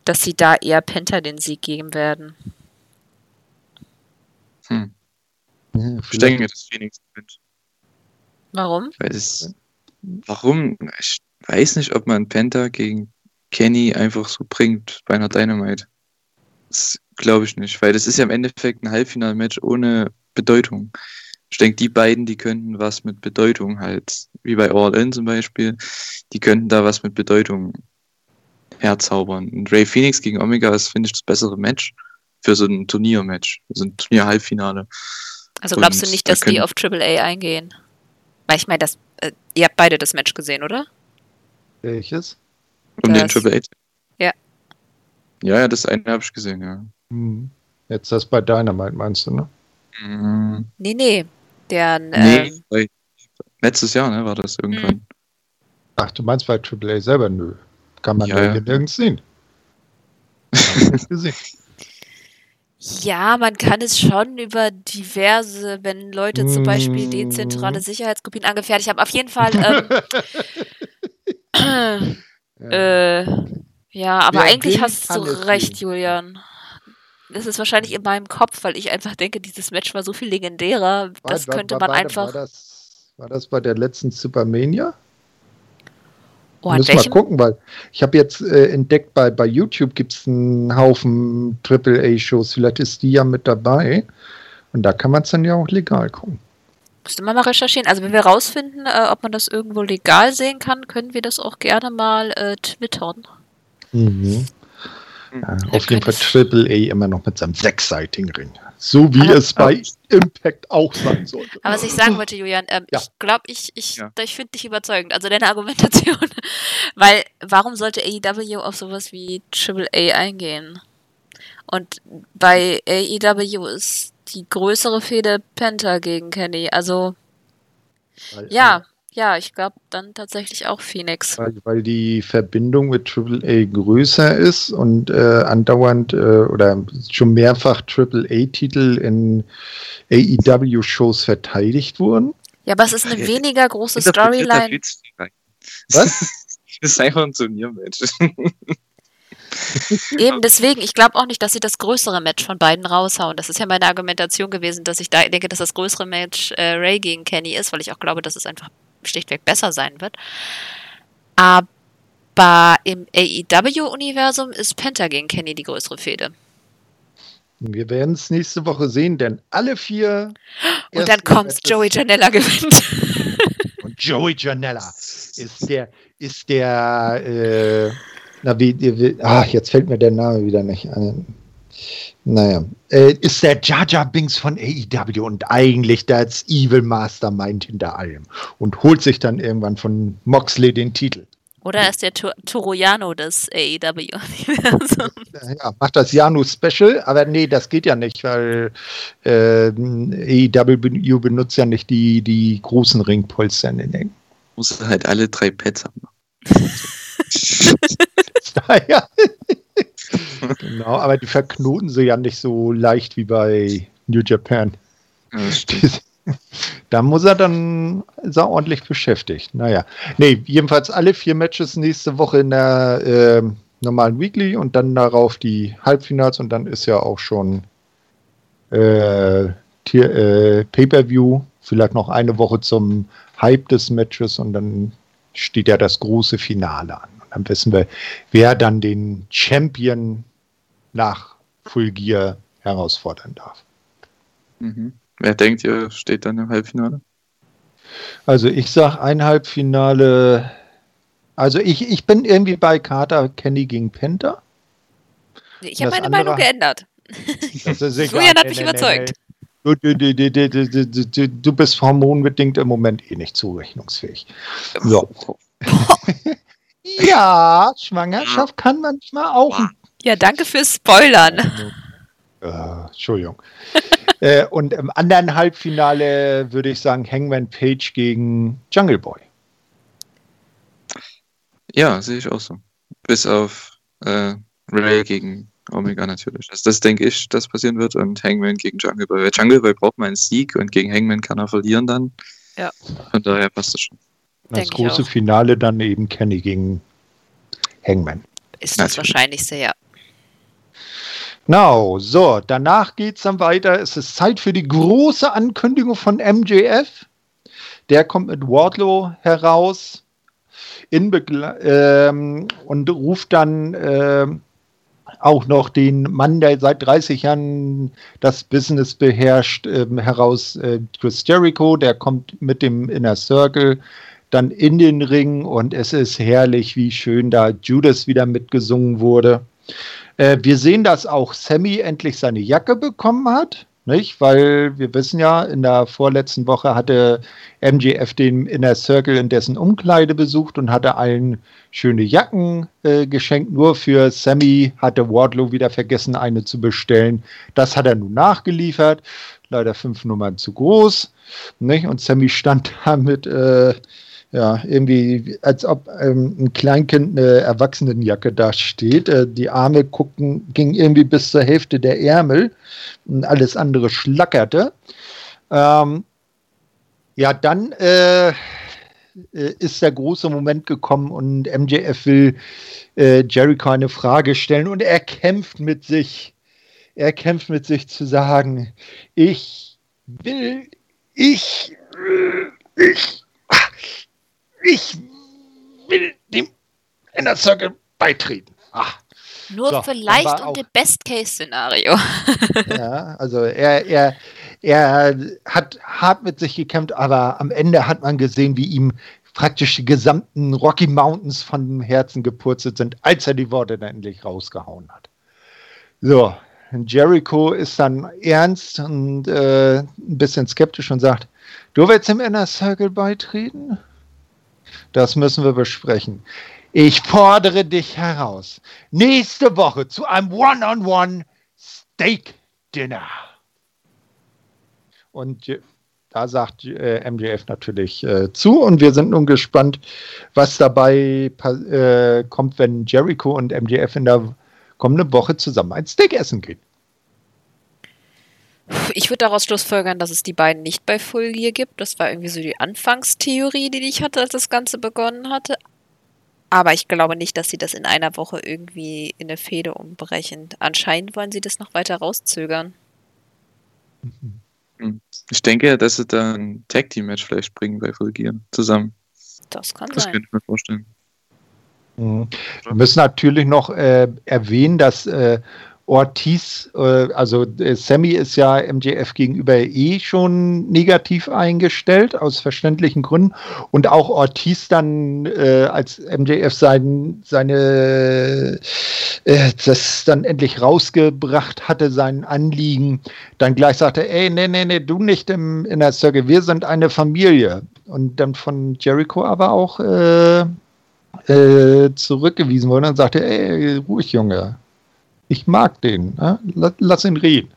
Speaker 2: dass sie da eher Penta den Sieg geben werden.
Speaker 3: Hm. Ja, ich denke dass Phoenix gewinnt.
Speaker 2: Warum?
Speaker 3: Weil es, warum? Ich weiß nicht, ob man Penta gegen Kenny einfach so bringt bei einer Dynamite. Das glaube ich nicht, weil das ist ja im Endeffekt ein Halbfinalmatch ohne Bedeutung. Ich denke, die beiden, die könnten was mit Bedeutung halt, wie bei All In zum Beispiel, die könnten da was mit Bedeutung herzaubern. Und Ray Phoenix gegen Omega ist, finde ich, das bessere Match für so ein Turniermatch, so ein Turnier-Halbfinale.
Speaker 2: Also glaubst Und du nicht, dass da die auf Triple A eingehen? Weil ich meine, das, äh, ihr habt beide das Match gesehen, oder?
Speaker 1: Welches?
Speaker 3: Um den Triple H?
Speaker 2: Ja.
Speaker 3: Ja, ja, das eine habe ich gesehen, ja.
Speaker 1: Hm. Jetzt das bei Dynamite, meinst du, ne?
Speaker 2: Mhm. Nee, nee. Der,
Speaker 3: nee, ähm, letztes Jahr, ne, war das irgendwann. Mhm.
Speaker 1: Ach, du meinst bei Triple A selber? Nö. Kann man ja, ja. nirgends sehen.
Speaker 2: gesehen. Ja, man kann es schon über diverse, wenn Leute zum Beispiel
Speaker 1: Mm.
Speaker 2: dezentrale Sicherheitskopien angefertigt haben. Auf jeden Fall. Ähm, äh, ja, aber
Speaker 1: Wer
Speaker 2: eigentlich hast du recht,
Speaker 1: sehen.
Speaker 2: Julian. Das ist wahrscheinlich in meinem Kopf, weil ich einfach denke, dieses Match war so viel legendärer. Das
Speaker 1: War-
Speaker 2: könnte
Speaker 1: war-
Speaker 2: man
Speaker 1: war,
Speaker 2: einfach.
Speaker 1: War das, war das bei der letzten Supermania?
Speaker 2: Oh,
Speaker 1: wir
Speaker 2: welchem?
Speaker 1: gucken, weil ich habe jetzt äh, entdeckt, bei, bei YouTube gibt es einen Haufen AAA-Shows. Vielleicht ist die ja mit dabei. Und da kann man es dann ja auch legal gucken.
Speaker 2: Müsste man mal recherchieren. Also wenn wir rausfinden, äh, ob man das irgendwo legal sehen kann, können wir das auch gerne mal äh, twittern.
Speaker 1: Mhm.
Speaker 3: Hm.
Speaker 1: Ja, auf jeden Fall
Speaker 2: könntest-
Speaker 1: AAA immer noch mit seinem sechsseitigen Ring. So wie
Speaker 2: Aber-
Speaker 1: es bei Impact auch sein sollte.
Speaker 2: Aber was ich sagen wollte, Julian, ähm,
Speaker 1: Ja.
Speaker 2: ich glaube, ich, ich,
Speaker 3: Ja.
Speaker 2: ich finde dich überzeugend. Also deine Argumentation. Weil, warum sollte AEW auf sowas wie AAA eingehen? Und bei AEW ist die größere Fehde Penta gegen Kenny. Also,
Speaker 1: Weil-
Speaker 2: ja, ja, ich glaube dann tatsächlich auch Phoenix.
Speaker 1: Weil, weil die Verbindung mit AAA größer ist und äh, andauernd äh, oder schon mehrfach AAA-Titel in AEW-Shows verteidigt wurden.
Speaker 2: Ja, aber es ist eine
Speaker 3: Ja,
Speaker 2: weniger große Storyline.
Speaker 1: Was?
Speaker 3: Das ist einfach ein Turniermatch.
Speaker 2: Eben, deswegen, ich glaube auch nicht, dass sie das größere Match von beiden raushauen. Das ist ja meine Argumentation gewesen, dass ich da denke, dass das größere Match äh, Ray gegen Kenny ist, weil ich auch glaube, dass es einfach schlichtweg besser sein wird. Aber im AEW-Universum ist Penta gegen Kenny die größere Fehde.
Speaker 1: Wir werden es nächste Woche sehen, denn alle vier.
Speaker 2: Und dann
Speaker 1: Matches-
Speaker 2: Joey Janella gewinnt.
Speaker 1: Und Joey Janella ist der, ist der, äh, na wie, wie, ach, jetzt fällt mir der Name wieder nicht ein. Naja, äh, ist der Jaja Binks von AEW und eigentlich das Evil Mastermind hinter allem und holt sich dann irgendwann von Moxley den Titel.
Speaker 2: Oder er ist der Tor- Toroyano des AEW-Universums.
Speaker 1: Ja, macht das Janu Special, aber nee, das geht ja nicht, weil äh, AEW benutzt ja nicht die, die großen Ringpolster in den Ecken.
Speaker 3: Muss halt alle drei Pads haben.
Speaker 1: ja. genau, aber die verknoten sie ja nicht so leicht wie bei New Japan. Da muss er dann ist er ordentlich beschäftigt. Naja. Nee, jedenfalls alle vier Matches nächste Woche in der ähm, normalen Weekly und dann darauf die Halbfinals und dann ist ja auch schon äh, Tier- äh, Pay-Per-View. Vielleicht noch eine Woche zum Hype des Matches und dann steht ja das große Finale an. Dann wissen wir, wer dann den Champion nach Full Gear herausfordern darf.
Speaker 3: Mhm. Wer denkt ihr, steht dann im Halbfinale?
Speaker 1: Also ich sage ein Halbfinale. Also ich, ich bin irgendwie bei Carter Kenny gegen Penta.
Speaker 2: Ich habe meine
Speaker 1: andere, Meinung geändert.
Speaker 2: Julian hat mich überzeugt.
Speaker 1: Du, du, du, du, bist hormonbedingt im Moment eh nicht zurechnungsfähig. So. Oh. Ja, Schwangerschaft kann manchmal auch.
Speaker 2: Ja, danke fürs Spoilern.
Speaker 1: Äh, Entschuldigung. äh, und im anderen Halbfinale würde ich sagen Hangman Page gegen Jungle Boy.
Speaker 3: Ja, sehe ich auch so. Bis auf äh, Ray gegen Omega natürlich. Also das denke ich, das passieren wird und Hangman gegen Jungle Boy. Weil Jungle Boy braucht mal einen Sieg und gegen Hangman kann er verlieren dann.
Speaker 2: Ja.
Speaker 3: Von daher passt das schon.
Speaker 1: Das
Speaker 2: Denk
Speaker 1: große. Finale dann eben Kenny gegen Hangman.
Speaker 2: Ist das
Speaker 3: Natürlich.
Speaker 2: wahrscheinlichste, ja.
Speaker 1: Genau, so, danach geht es dann weiter. Es ist Zeit für die große Ankündigung von MJF. Der kommt mit Wardlow heraus in Begle ähm, und ruft dann ähm, auch noch den Mann, der seit 30 Jahren das Business beherrscht, ähm, heraus, äh, Chris Jericho. Der kommt mit dem Inner Circle dann in den Ring und es ist herrlich, wie schön da Judas wieder mitgesungen wurde. Äh, wir sehen, dass auch Sammy endlich seine Jacke bekommen hat, nicht? Weil wir wissen ja, in der vorletzten Woche hatte MJF den Inner Circle in dessen Umkleide besucht und hatte allen schöne Jacken äh, geschenkt. Nur für Sammy hatte Wardlow wieder vergessen, eine zu bestellen. Das hat er nun nachgeliefert. Leider fünf Nummern zu groß. Nicht? Und Sammy stand da mit, äh, ja, irgendwie, als ob ähm, ein Kleinkind eine Erwachsenenjacke da steht. Äh, die Arme guckten, gingen irgendwie bis zur Hälfte der Ärmel und alles andere schlackerte. Ähm, ja, dann äh, äh ist der große Moment gekommen und MJF will äh, Jericho eine Frage stellen und er kämpft mit sich. Er kämpft mit sich zu sagen, ich will, ich, ich, ich will dem Inner Circle beitreten. Ach.
Speaker 2: Nur so, vielleicht und dem Best-Case-Szenario.
Speaker 1: ja, also er, er, er hat hart mit sich gekämpft, aber am Ende hat man gesehen, wie ihm praktisch die gesamten Rocky Mountains von dem Herzen gepurzelt sind, als er die Worte dann endlich rausgehauen hat. So, Jericho ist dann ernst und äh, ein bisschen skeptisch und sagt, du willst im Inner Circle beitreten? Das müssen wir besprechen. Ich fordere dich heraus. Nächste Woche zu einem One-on-One Steak Dinner. Und da sagt äh, MJF natürlich äh, zu und wir sind nun gespannt, was dabei äh, kommt, wenn Jericho und MJF in der kommenden Woche zusammen ein Steak essen gehen.
Speaker 2: Ich würde daraus schlussfolgern, dass es die beiden nicht bei Full Gear gibt. Das war irgendwie so die Anfangstheorie, die ich hatte, als das Ganze begonnen hatte. Aber ich glaube nicht, dass sie das in einer Woche irgendwie in eine Fehde umbrechen. Anscheinend wollen sie das noch weiter rauszögern.
Speaker 3: Hm. Ich denke, dass sie da ein Tag Team Match vielleicht bringen bei Full Gear zusammen.
Speaker 2: Das kann
Speaker 3: das
Speaker 2: sein.
Speaker 3: Das könnte ich mir vorstellen.
Speaker 1: Mhm. Wir müssen natürlich noch äh, erwähnen, dass äh, Ortiz, äh, also äh, Sammy ist ja MJF gegenüber eh schon negativ eingestellt, aus verständlichen Gründen. Und auch Ortiz dann, äh, als MJF sein, seine, äh, das dann endlich rausgebracht hatte, sein Anliegen, dann gleich sagte, ey, nee, nee, nee, du nicht im Inner Circle, wir sind eine Familie. Und dann von Jericho aber auch äh, äh, zurückgewiesen wurde und sagte, ey, ruhig, Junge, ich mag den. Ne? Lass ihn reden.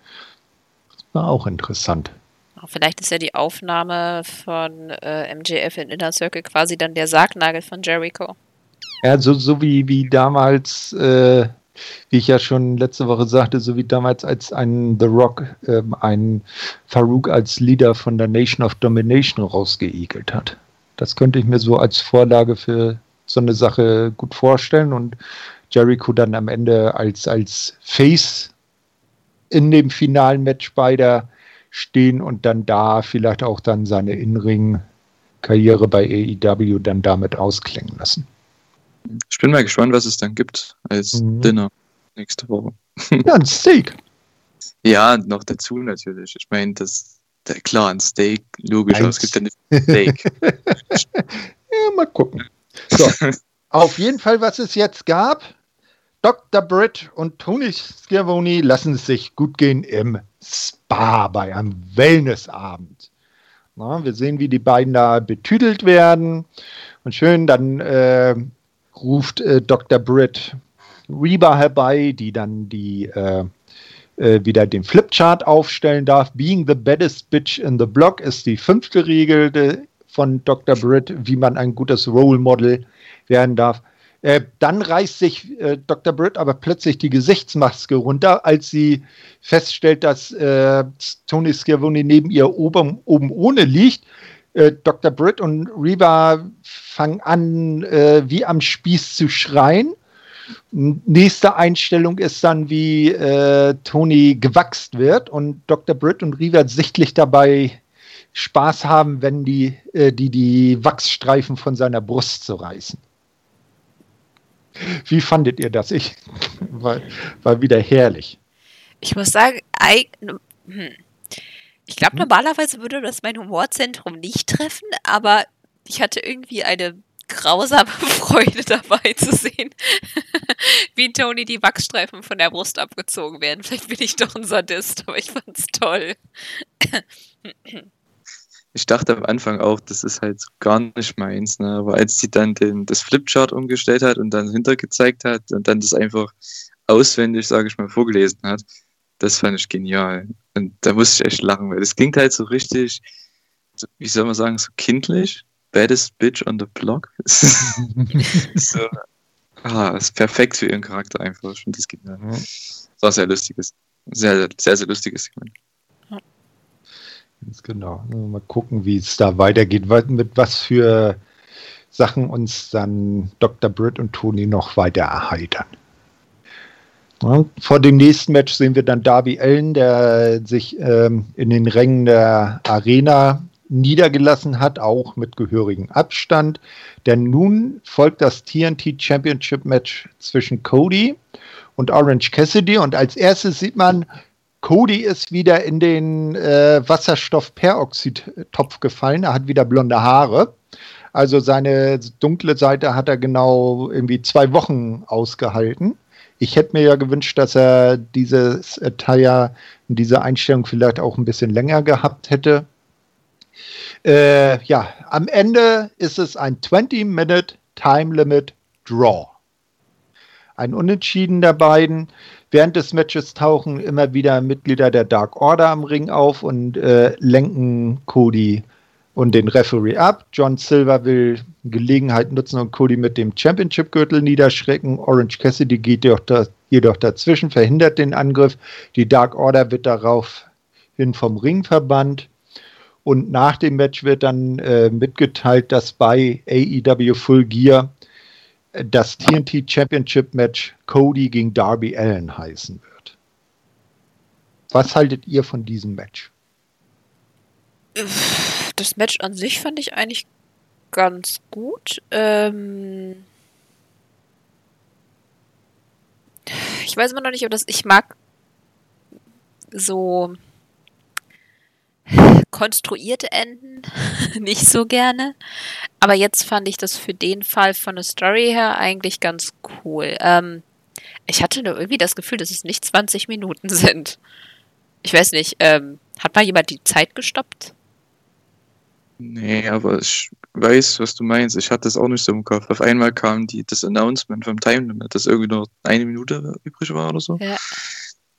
Speaker 1: Das war auch interessant.
Speaker 2: Vielleicht ist ja die Aufnahme von äh, MJF in Inner Circle quasi dann der Sargnagel von Jericho.
Speaker 1: Ja, so, so wie, wie damals, äh, wie ich ja schon letzte Woche sagte, so wie damals, als ein The Rock äh, einen Farouk als Leader von der Nation of Domination rausgeekelt hat. Das könnte ich mir so als Vorlage für so eine Sache gut vorstellen und Jericho dann am Ende als, als Face in dem finalen Match beider stehen und dann da vielleicht auch dann seine In-Ring-Karriere bei AEW dann damit ausklingen lassen.
Speaker 3: Ich bin mal gespannt, was es dann gibt als mhm. Dinner nächste Woche.
Speaker 1: Ja, ein Steak.
Speaker 3: ja, noch dazu natürlich. Ich meine, das der, klar, ein Steak, logisch, aber es gibt dann ein Steak.
Speaker 1: ja, mal gucken. So, auf jeden Fall, was es jetzt gab, Dr. Britt und Tony Schiavone lassen es sich gut gehen im Spa bei einem Wellnessabend. Na, wir sehen, wie die beiden da betüdelt werden. Und schön, dann äh, ruft äh, Dr. Britt Reba herbei, die dann die äh, äh, wieder den Flipchart aufstellen darf. Being the baddest bitch in the block ist die fünfte Regel von Dr. Britt, wie man ein gutes Role Model werden darf. Äh, dann reißt sich äh, Dr. Britt aber plötzlich die Gesichtsmaske runter, als sie feststellt, dass äh, Tony Schiavone neben ihr oben, oben ohne liegt. Äh, Dr. Britt und Reba fangen an, äh, wie am Spieß zu schreien. Nächste Einstellung ist dann, wie äh, Tony gewachst wird und Dr. Britt und Reba sichtlich dabei Spaß haben, wenn die, die, die Wachsstreifen von seiner Brust zu reißen. Wie fandet ihr das? Ich war, war wieder herrlich.
Speaker 2: Ich muss sagen, I, hm. ich glaube, hm? normalerweise würde das mein Humorzentrum nicht treffen, aber ich hatte irgendwie eine grausame Freude dabei zu sehen, wie Tony die Wachsstreifen von der Brust abgezogen werden. Vielleicht bin ich doch ein Sadist, aber ich fand's toll.
Speaker 3: ich dachte am Anfang auch, das ist halt gar nicht meins, ne? aber als sie dann den, das Flipchart umgestellt hat und dann hinter gezeigt hat und dann das einfach auswendig, sage ich mal, vorgelesen hat, das fand ich genial. Und da musste ich echt lachen, weil das klingt halt so richtig, wie soll man sagen, so kindlich. baddest bitch on the block. so, ah, ist perfekt für ihren Charakter einfach. Ich finde, das mir. Das war sehr lustiges. Sehr, sehr, sehr lustiges Segment.
Speaker 1: Ganz genau. Mal gucken, wie es da weitergeht, mit was für Sachen uns dann Dr. Britt und Tony noch weiter erheitern. Ja, vor dem nächsten Match sehen wir dann Darby Allen, der sich ähm, in den Rängen der Arena niedergelassen hat, auch mit gehörigem Abstand. Denn nun folgt das TNT Championship Match zwischen Cody und Orange Cassidy und als erstes sieht man Cody ist wieder in den äh, Wasserstoffperoxid-Topf gefallen. Er hat wieder blonde Haare. Also seine dunkle Seite hat er genau irgendwie zwei Wochen ausgehalten. Ich hätte mir ja gewünscht, dass er dieses Attire, diese Einstellung vielleicht auch ein bisschen länger gehabt hätte. Äh, ja, am Ende ist es ein 20-Minute Time Limit Draw. Ein Unentschieden der beiden. Während des Matches tauchen immer wieder Mitglieder der Dark Order am Ring auf und äh, lenken Cody und den Referee ab. John Silver will Gelegenheit nutzen und Cody mit dem Championship-Gürtel niederschrecken. Orange Cassidy geht jedoch, da, jedoch dazwischen, verhindert den Angriff. Die Dark Order wird daraufhin vom Ring verbannt. Und nach dem Match wird dann äh, mitgeteilt, dass bei AEW Full Gear das TNT Championship Match Cody gegen Darby Allen heißen wird. Was haltet ihr von diesem Match?
Speaker 2: Das Match an sich fand ich eigentlich ganz gut. Ähm ich weiß immer noch nicht, ob das. Ich mag so konstruierte Enden nicht so gerne. Aber jetzt fand ich das für den Fall von der Story her eigentlich ganz cool. Ähm, ich hatte nur irgendwie das Gefühl, dass es nicht 20 Minuten sind. Ich weiß nicht, ähm, hat mal jemand die Zeit gestoppt?
Speaker 3: Nee, aber ich weiß, was du meinst. Ich hatte das auch nicht so im Kopf. Auf einmal kam die, das Announcement vom Time Limit, dass irgendwie noch eine Minute übrig war oder so. Ja.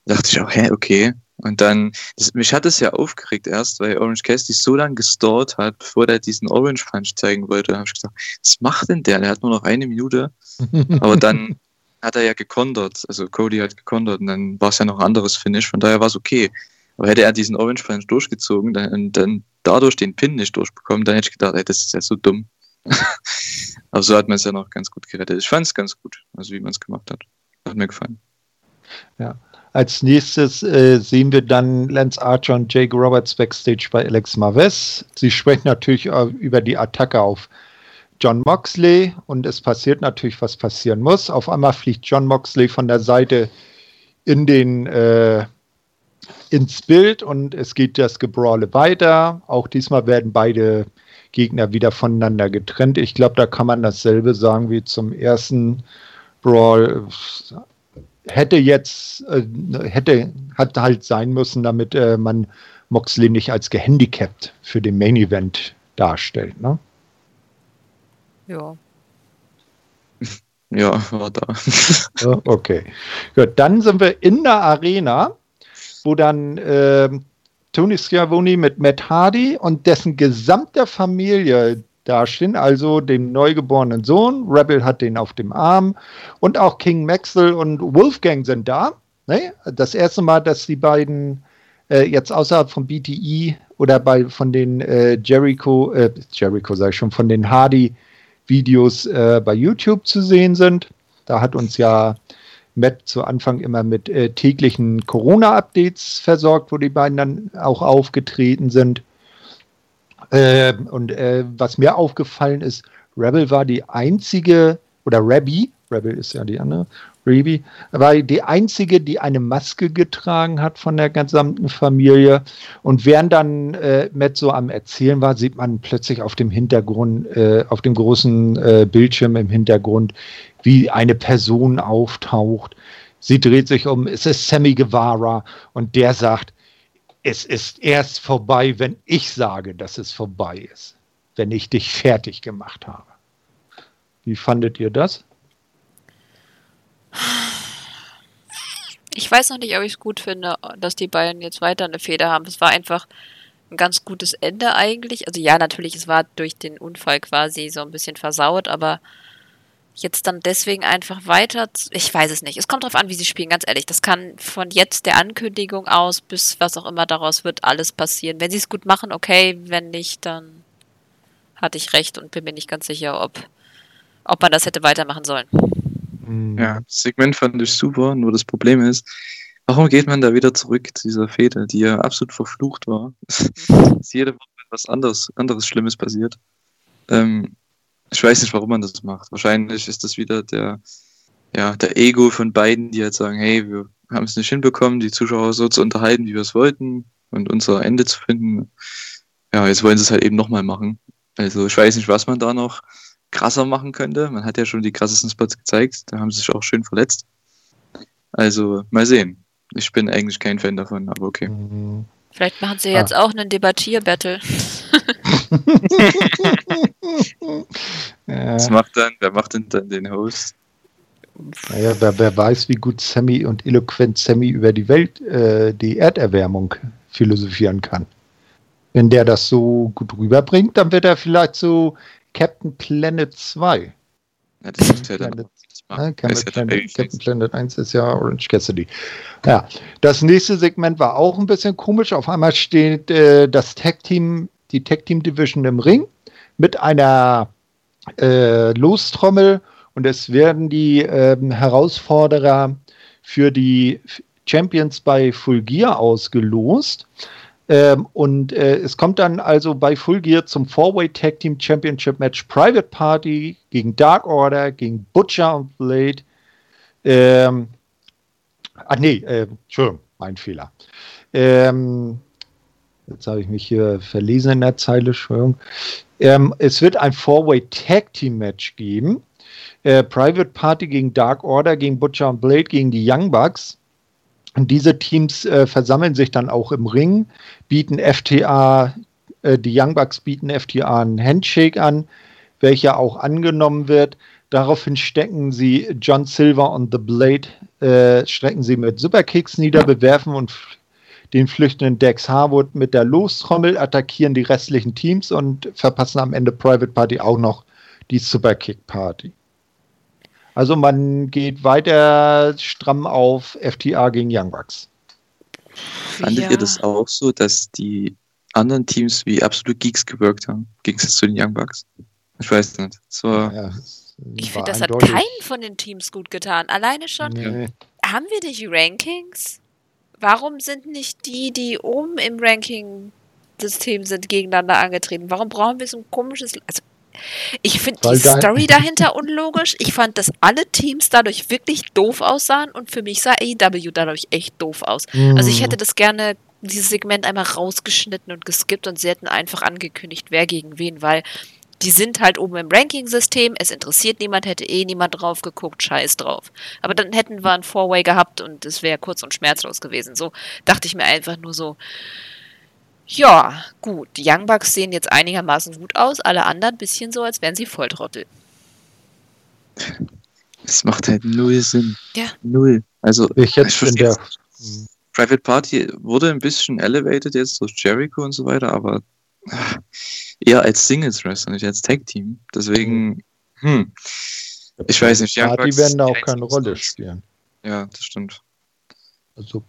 Speaker 3: Da dachte ich auch, hä, okay. Und dann, das, mich hat es ja aufgeregt erst, weil Orange Cassidy so lange gestallt hat, bevor der diesen Orange Punch zeigen wollte. Da habe ich gesagt, was macht denn der? Der hat nur noch eine Minute. Aber dann hat er ja gekontert, also Cody hat gekontert und dann war es ja noch ein anderes Finish, von daher war es okay. Aber hätte er diesen Orange Punch durchgezogen dann, und dann dadurch den Pin nicht durchbekommen, dann hätte ich gedacht, ey, das ist ja so dumm. Aber so hat man es ja noch ganz gut gerettet. Ich fand es ganz gut, also wie man es gemacht hat. Hat mir gefallen.
Speaker 1: Ja, als nächstes äh, sehen wir dann Lance Archer und Jake Roberts backstage bei Alex Marvez. Sie sprechen natürlich über die Attacke auf John Moxley und es passiert natürlich, was passieren muss. Auf einmal fliegt John Moxley von der Seite in den äh, ins Bild und es geht das Gebrawle weiter. Auch diesmal werden beide Gegner wieder voneinander getrennt. Ich glaube, da kann man dasselbe sagen wie zum ersten Brawl hätte jetzt, äh, hätte, hat halt sein müssen, damit äh, man Moxley nicht als gehandicapt für den Main Event darstellt, ne?
Speaker 2: Ja.
Speaker 3: Ja, war da.
Speaker 1: okay. Gut, dann sind wir in der Arena, wo dann äh, Tony Schiavone mit Matt Hardy und dessen gesamte Familie dastehen, also dem neugeborenen Sohn. Rebel hat den auf dem Arm und auch King Maxwell und Wolfgang sind da. Ne? Das erste Mal, dass die beiden äh, jetzt außerhalb von BTE oder bei von den äh, Jericho, äh, Jericho sage ich schon, von den Hardy-Videos äh, bei YouTube zu sehen sind. Da hat uns ja Matt zu Anfang immer mit äh, täglichen Corona-Updates versorgt, wo die beiden dann auch aufgetreten sind. Äh, und äh, was mir aufgefallen ist, Rebel war die einzige, oder Rebby, Rebel ist ja die andere, Reby, war die einzige, die eine Maske getragen hat von der gesamten Familie. Und während dann äh, Matt so am Erzählen war, sieht man plötzlich auf dem Hintergrund, äh, auf dem großen äh, Bildschirm im Hintergrund, wie eine Person auftaucht. Sie dreht sich um, es ist Sammy Guevara und der sagt, es ist erst vorbei, wenn ich sage, dass es vorbei ist, wenn ich dich fertig gemacht habe. Wie fandet ihr das?
Speaker 2: Ich weiß noch nicht, ob ich es gut finde, dass die beiden jetzt weiter eine Feder haben. Es war einfach ein ganz gutes Ende eigentlich. Also ja, natürlich, es war durch den Unfall quasi so ein bisschen versaut, aber jetzt dann deswegen einfach weiter. Ich weiß es nicht. Es kommt darauf an, wie sie spielen, ganz ehrlich. Das kann von jetzt der Ankündigung aus bis was auch immer daraus wird, alles passieren. Wenn sie es gut machen, okay. Wenn nicht, dann hatte ich recht und bin mir nicht ganz sicher, ob, ob man das hätte weitermachen sollen.
Speaker 3: Hm. Ja, das Segment fand ich super, nur das Problem ist, warum geht man da wieder zurück zu dieser Fehde, die ja absolut verflucht war? Mhm. jede Woche etwas anderes, anderes Schlimmes passiert. Ähm, ich weiß nicht, warum man das macht. Wahrscheinlich ist das wieder der, ja, der Ego von beiden, die halt sagen, hey, wir haben es nicht hinbekommen, die Zuschauer so zu unterhalten, wie wir es wollten und unser Ende zu finden. Ja, jetzt wollen sie es halt eben nochmal machen. Also ich weiß nicht, was man da noch krasser machen könnte. Man hat ja schon die krassesten Spots gezeigt, da haben sie sich auch schön verletzt. Also mal sehen. Ich bin eigentlich kein Fan davon, aber okay.
Speaker 2: Vielleicht machen sie ah. jetzt auch einen Debattier-Battle.
Speaker 3: Was macht dann? Wer macht denn dann den Host?
Speaker 1: Naja, wer, wer weiß, wie gut Sammy und eloquent Sammy über die Welt, äh, die Erderwärmung philosophieren kann. Wenn der das so gut rüberbringt, dann wird er vielleicht so Captain Planet 2. Ja, das ist ja dann Planet, ja, Captain, Planet, Captain Planet 1 ist ja Orange Cassidy. Ja, das nächste Segment war auch ein bisschen komisch. Auf einmal steht äh, das Tag Team die Tag Team Division im Ring mit einer äh, Lostrommel und es werden die äh, Herausforderer für die Champions bei Full Gear ausgelost. Ähm, und äh, es kommt dann also bei Full Gear zum Four-Way Tag Team Championship Match Private Party gegen Dark Order, gegen Butcher und Blade. Ähm, ah, nee, äh, Entschuldigung, mein Fehler. Ähm, Jetzt habe ich mich hier verlesen in der Zeile, Entschuldigung. Ähm, es wird ein Four-Way Tag Team Match geben. Äh, Private Party gegen Dark Order, gegen Butcher und Blade, gegen die Young Bucks. Und diese Teams äh, versammeln sich dann auch im Ring, bieten FTA, äh, die Young Bucks bieten FTA einen Handshake an, welcher auch angenommen wird. Daraufhin stecken sie John Silver und The Blade, äh, strecken sie mit Superkicks nieder, bewerfen und den flüchtenden Dex Harwood mit der Lostrommel, attackieren die restlichen Teams und verpassen am Ende Private Party auch noch die Superkick Party. Also man geht weiter stramm auf FTA gegen Young Bucks.
Speaker 3: Fandet ja. ihr das auch so, dass die anderen Teams wie Absolute Geeks gewirkt haben, im Gegensatz zu den Young Bucks? Ich weiß nicht. So ja,
Speaker 2: ich finde, das eindeutig. hat keinen von den Teams gut getan. Alleine schon. Nee. Haben wir die Rankings? Warum sind nicht die, die oben im Ranking-System sind, gegeneinander angetreten? Warum brauchen wir so ein komisches. Also, ich finde die Story dahinter unlogisch. Ich fand, dass alle Teams dadurch wirklich doof aussahen und für mich sah AEW dadurch echt doof aus. Mm. Also ich hätte das gerne dieses Segment einmal rausgeschnitten und geskippt und sie hätten einfach angekündigt, wer gegen wen, weil die sind halt oben im Ranking-System, es interessiert niemand, hätte eh niemand drauf geguckt, scheiß drauf. Aber dann hätten wir ein Four-Way gehabt und es wäre kurz und schmerzlos gewesen. So dachte ich mir einfach nur so, ja, gut, die Young Bucks sehen jetzt einigermaßen gut aus, alle anderen ein bisschen so, als wären sie Volltrottel.
Speaker 3: Es macht halt null Sinn.
Speaker 2: Ja.
Speaker 3: Null. Also,
Speaker 1: ich jetzt in der
Speaker 3: Private Party wurde ein bisschen elevated jetzt durch Jericho und so weiter, aber eher als Singles-Wrestler, nicht als Tag-Team. Deswegen, hm, ich weiß nicht.
Speaker 1: Ja, die werden da auch keine Rolle spielen.
Speaker 3: Ja, das stimmt.
Speaker 1: Also,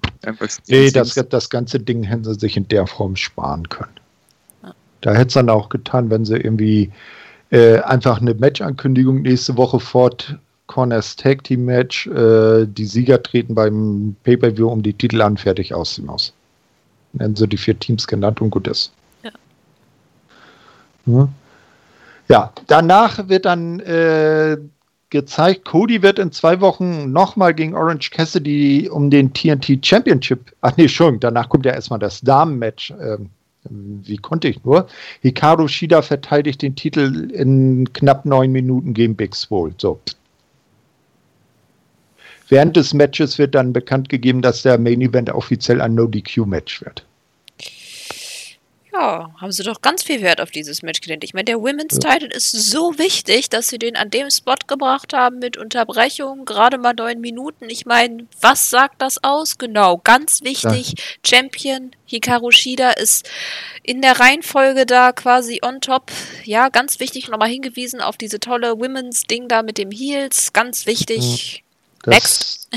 Speaker 1: nee, das, das ganze Ding hätten sie sich in der Form sparen können. Da hätte es dann auch getan, wenn sie irgendwie äh, einfach eine Match-Ankündigung nächste Woche fort Corners Tag Team Match, äh, die Sieger treten beim Pay-Per-View um die Titel an, fertig aus dem Haus. Dann sind die vier Teams genannt und gut ist. Ja, danach wird dann äh, gezeigt, Cody wird in zwei Wochen nochmal gegen Orange Cassidy um den TNT Championship. Ach nee, Entschuldigung, danach kommt ja erstmal das Damen-Match. Ähm, wie konnte ich nur? Hikaru Shida verteidigt den Titel in knapp neun Minuten gegen Big Swole. So. Während des Matches wird dann bekannt gegeben, dass der Main Event offiziell ein No-DQ-Match wird.
Speaker 2: Ja, haben sie doch ganz viel Wert auf dieses Match gelegt. Ich meine, der Women's ja. Title ist so wichtig, dass sie den an dem Spot gebracht haben mit Unterbrechung, gerade mal neun Minuten. Ich meine, was sagt das aus? Genau, ganz wichtig. Ja. Champion Hikaru Shida ist in der Reihenfolge da quasi on top. Ja, ganz wichtig, nochmal hingewiesen auf diese tolle Women's Ding da mit dem Heels. Ganz wichtig.
Speaker 1: Das, Next.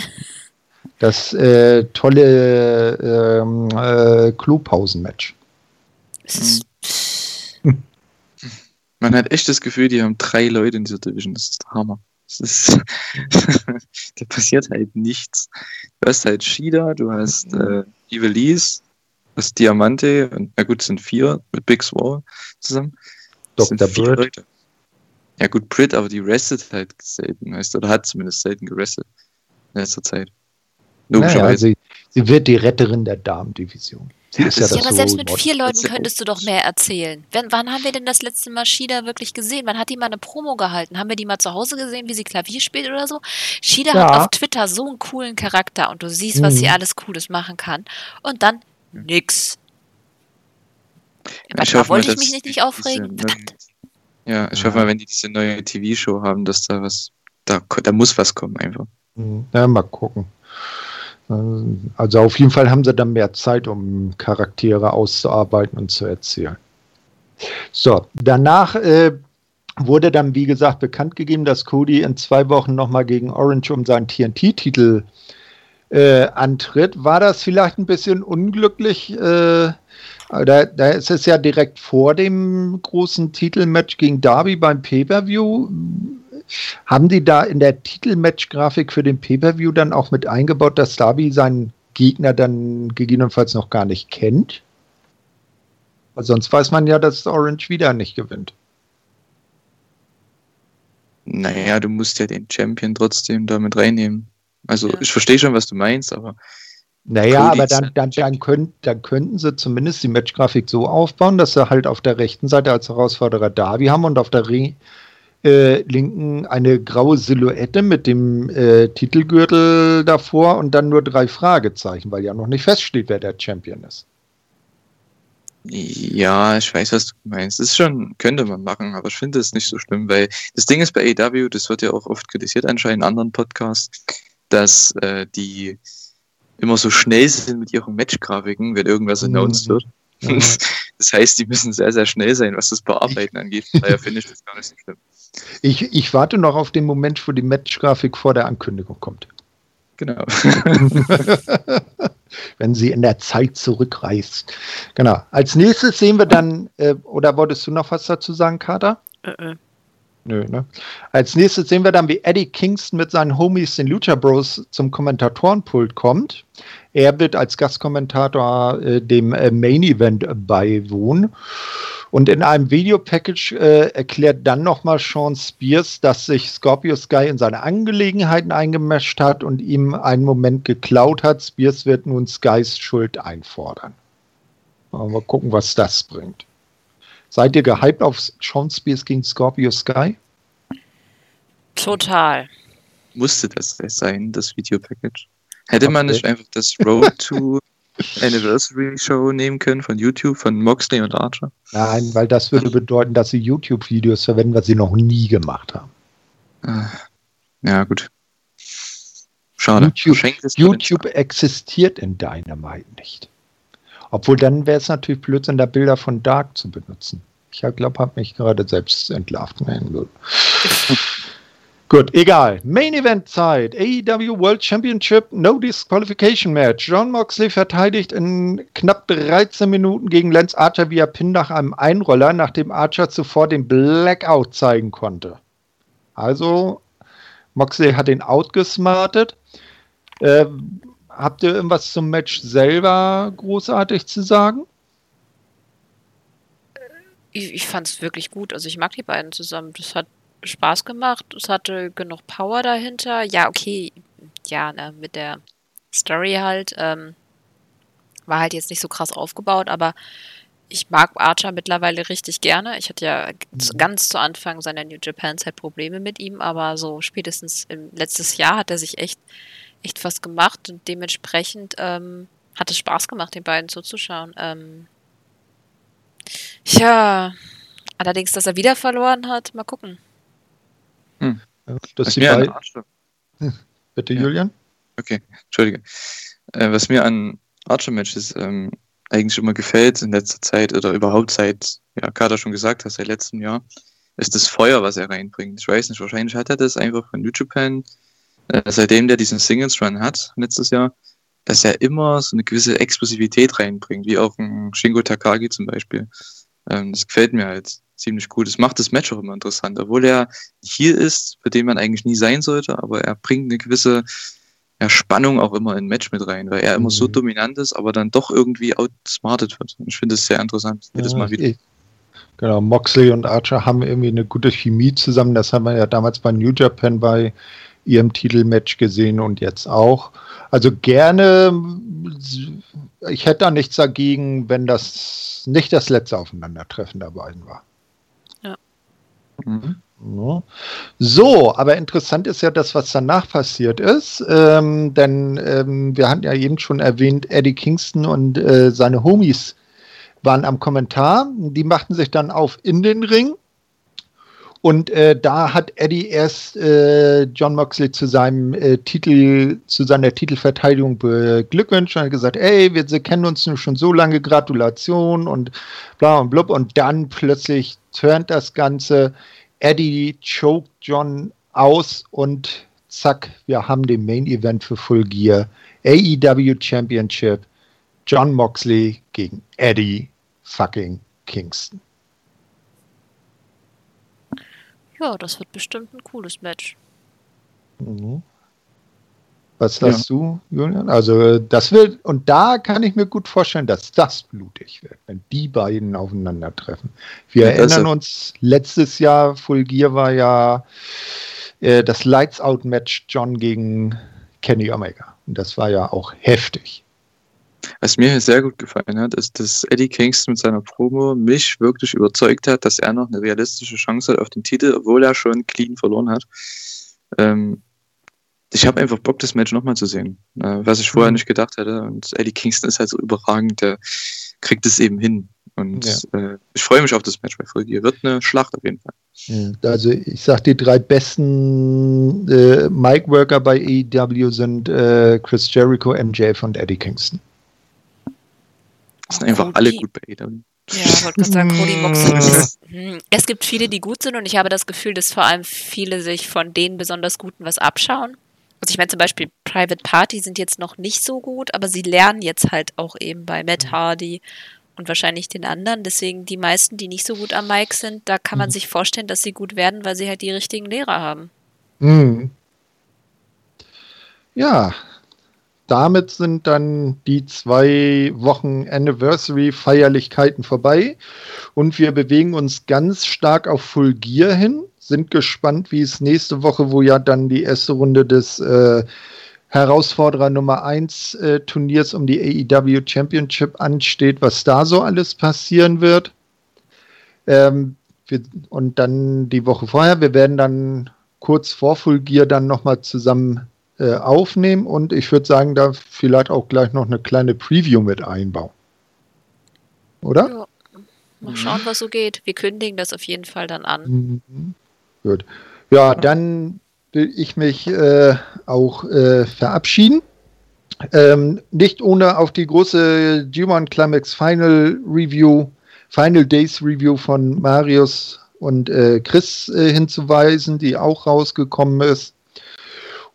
Speaker 1: Das äh, tolle ähm, äh, Klopausen-Match.
Speaker 3: Mhm. Man hat echt das Gefühl, die haben drei Leute in dieser Division. Das ist der Hammer. Das ist da passiert halt nichts. Du hast halt Shida, du hast äh, Evilise, du hast Diamante und na gut, sind vier mit Big Swall zusammen.
Speaker 1: Das Dr. Britt.
Speaker 3: Ja gut, Britt, aber die restet halt selten, weißt du, oder hat zumindest selten gerestet in letzter Zeit.
Speaker 1: Logischerweise. Naja, sie, sie wird die Retterin der Damendivision.
Speaker 2: Sie ist ja, ja aber selbst mit vier Leuten könntest du doch mehr erzählen. Wann, wann haben wir denn das letzte Mal Shida wirklich gesehen? Wann hat die mal eine Promo gehalten? Haben wir die mal zu Hause gesehen, wie sie Klavier spielt oder so? Shida ja. hat auf Twitter so einen coolen Charakter und du siehst, was mhm. sie alles Cooles machen kann. Und dann nix.
Speaker 3: Ja, ich hoffe, wollte ich mich nicht, nicht aufregen. Verdammt. Ja, ich hoffe mal, wenn die diese neue TV-Show haben, dass da was, da, da muss was kommen einfach.
Speaker 1: Mhm. Ja, mal gucken. Also auf jeden Fall haben sie dann mehr Zeit, um Charaktere auszuarbeiten und zu erzählen. So, danach äh, wurde dann, wie gesagt, bekannt gegeben, dass Cody in zwei Wochen nochmal gegen Orange um seinen TNT-Titel äh, antritt. War das vielleicht ein bisschen unglücklich? Äh, da, da ist es ja direkt vor dem großen Titelmatch gegen Darby beim Pay-Per-View. Haben die da in der Titelmatch-Grafik für den Pay-Per-View dann auch mit eingebaut, dass Darby seinen Gegner dann gegebenenfalls noch gar nicht kennt? Weil sonst weiß man ja, dass Orange wieder nicht gewinnt.
Speaker 3: Naja, du musst ja den Champion trotzdem damit reinnehmen. Also ja. ich verstehe schon, was du meinst, aber.
Speaker 1: Naja, aber dann, dann, dann, könnt, dann könnten sie zumindest die Matchgrafik so aufbauen, dass sie halt auf der rechten Seite als Herausforderer Darby haben und auf der Re äh, linken eine graue Silhouette mit dem äh, Titelgürtel davor und dann nur drei Fragezeichen, weil ja noch nicht feststeht, wer der Champion ist.
Speaker 3: Ja, ich weiß, was du meinst. Das ist schon, könnte man machen, aber ich finde es nicht so schlimm, weil das Ding ist bei AW, das wird ja auch oft kritisiert anscheinend in anderen Podcasts, dass äh, die immer so schnell sind mit ihren Matchgrafiken, wenn irgendwas mhm. announced wird. Mhm. Das heißt, die müssen sehr, sehr schnell sein, was das Bearbeiten angeht. Daher finde ich das gar nicht so schlimm.
Speaker 1: Ich, ich warte noch auf den Moment, wo die Match-Grafik vor der Ankündigung kommt.
Speaker 3: Genau.
Speaker 1: Wenn sie in der Zeit zurückreist. Genau. Als nächstes sehen wir dann, äh, oder wolltest du noch was dazu sagen, Kater? Uh -uh. Nö, ne? Als nächstes sehen wir dann, wie Eddie Kingston mit seinen Homies, den Lucha Bros, zum Kommentatorenpult kommt. Er wird als Gastkommentator äh, dem äh, Main Event beiwohnen. Und in einem Videopackage äh, erklärt dann nochmal Sean Spears, dass sich Scorpio Sky in seine Angelegenheiten eingemischt hat und ihm einen Moment geklaut hat. Spears wird nun Skys Schuld einfordern. Mal gucken, was das bringt. Seid ihr gehypt auf Sean Spears gegen Scorpio Sky?
Speaker 2: Total.
Speaker 3: Musste das sein, das Videopackage? Hätte man nicht einfach das Road to Anniversary Show nehmen können von YouTube, von Moxley und Archer?
Speaker 1: Nein, weil das würde bedeuten, dass sie YouTube-Videos verwenden, was sie noch nie gemacht haben.
Speaker 3: Ah, ja, gut. Schade.
Speaker 1: YouTube, YouTube existiert in Dynamite nicht. Obwohl dann wäre es natürlich Blödsinn, da Bilder von Dark zu benutzen. Ich glaube, habe mich gerade selbst entlarvt. Nein, gut. Egal. Main Event Zeit. AEW World Championship No Disqualification Match. John Moxley verteidigt in knapp 13 Minuten gegen Lance Archer via Pin nach einem Einroller, nachdem Archer zuvor den Blackout zeigen konnte. Also, Moxley hat den Out gesmartet. Äh, habt ihr irgendwas zum Match selber großartig zu sagen?
Speaker 2: Ich, ich fand es wirklich gut. Also ich mag die beiden zusammen. Das hat Spaß gemacht. Es hatte genug Power dahinter. Ja, okay. Ja, ne, mit der Story halt. Ähm, war halt jetzt nicht so krass aufgebaut, aber ich mag Archer mittlerweile richtig gerne. Ich hatte ja mhm. ganz zu Anfang seiner New Japan-Zeit Probleme mit ihm, aber so spätestens im letztes Jahr hat er sich echt, echt was gemacht und dementsprechend ähm, hat es Spaß gemacht, den beiden zuzuschauen. Ähm, Tja, allerdings, dass er wieder verloren hat, mal gucken.
Speaker 1: Hm. Das ist bei... Hm. Bitte, ja. Julian?
Speaker 3: Okay, Entschuldige. Äh, was mir an Archer-Matches ähm, eigentlich immer gefällt in letzter Zeit oder überhaupt seit, ja, Kader schon gesagt hat, seit letztem Jahr, ist das Feuer, was er reinbringt. Ich weiß nicht, wahrscheinlich hat er das einfach von New Japan, äh, seitdem der diesen Singles-Run hat, letztes Jahr, dass er immer so eine gewisse Explosivität reinbringt, wie auch ein Shingo Takagi zum Beispiel. Ähm, das gefällt mir halt ziemlich gut. Das macht das Match auch immer interessant, obwohl er hier ist, für den man eigentlich nie sein sollte, aber er bringt eine gewisse ja, Spannung auch immer in ein Match mit rein, weil er immer mhm. so dominant ist, aber dann doch irgendwie outsmartet wird. Ich finde das sehr interessant, jedes ja, Mal wieder.
Speaker 1: Genau, Moxley und Archer haben irgendwie eine gute Chemie zusammen. Das haben wir ja damals bei New Japan bei ihrem Titelmatch gesehen und jetzt auch. Also gerne, ich hätte da nichts dagegen, wenn das nicht das letzte Aufeinandertreffen der beiden war. Mhm. So, aber interessant ist ja das, was danach passiert ist, ähm, denn ähm, wir hatten ja eben schon erwähnt, Eddie Kingston und äh, seine Homies waren am Kommentar. Die machten sich dann auf in den Ring. Und äh, da hat Eddie erst äh, John Moxley zu seinem äh, Titel, zu seiner Titelverteidigung beglückwünscht und hat gesagt, ey, wir kennen uns nur schon so lange, Gratulation und bla und blub. Und dann plötzlich turnt das Ganze Eddie choked John aus und zack, wir haben den Main Event für Full Gear. AEW Championship. John Moxley gegen Eddie fucking Kingston.
Speaker 2: Ja, das wird bestimmt ein cooles Match.
Speaker 1: Mhm. Was sagst ja. du, Julian? Also das wird, und da kann ich mir gut vorstellen, dass das blutig wird, wenn die beiden aufeinandertreffen. Wir ja, erinnern uns, letztes Jahr, Full Gear war ja äh, das Lights Out Match John gegen Kenny Omega. Und das war ja auch heftig.
Speaker 3: Was mir sehr gut gefallen hat, ist, dass Eddie Kingston mit seiner Promo mich wirklich überzeugt hat, dass er noch eine realistische Chance hat auf den Titel, obwohl er schon clean verloren hat. Ähm, ich habe einfach Bock, das Match nochmal zu sehen, äh, was ich vorher mhm. nicht gedacht hätte. Und Eddie Kingston ist halt so überragend, der kriegt es eben hin. Und ja. äh, ich freue mich auf das Match bei Folge. Wird eine Schlacht auf jeden Fall.
Speaker 1: Also ich sag, die drei besten äh, Mic-Worker bei AEW sind äh, Chris Jericho, MJF und Eddie Kingston.
Speaker 3: Das sind einfach alle gut bei AEW.
Speaker 2: Ja, ich wollte gerade sagen, Cody. Hm, es gibt viele, die gut sind und ich habe das Gefühl, dass vor allem viele sich von den besonders Guten was abschauen. Also ich meine zum Beispiel Private Party sind jetzt noch nicht so gut, aber sie lernen jetzt halt auch eben bei Matt mhm. Hardy und wahrscheinlich den anderen. Deswegen die meisten, die nicht so gut am Mic sind, da kann man mhm. sich vorstellen, dass sie gut werden, weil sie halt die richtigen Lehrer haben.
Speaker 1: Mhm. Ja, damit sind dann die zwei Wochen Anniversary Feierlichkeiten vorbei und wir bewegen uns ganz stark auf Full Gear hin sind gespannt, wie es nächste Woche, wo ja dann die erste Runde des äh, Herausforderer Nummer 1 äh, Turniers um die AEW Championship ansteht, was da so alles passieren wird. Ähm, wir, und dann die Woche vorher, wir werden dann kurz vor Full Gear dann nochmal zusammen äh, aufnehmen und ich würde sagen, da vielleicht auch gleich noch eine kleine Preview mit einbauen. Oder? Ja.
Speaker 2: Mal schauen, was so geht. Wir kündigen das auf jeden Fall dann an. Mhm.
Speaker 1: Gut. Ja, dann will ich mich äh, auch äh, verabschieden. Ähm, nicht ohne auf die große G1 Climax Final Review, Final Days Review von Marius und äh, Chris äh, hinzuweisen, die auch rausgekommen ist.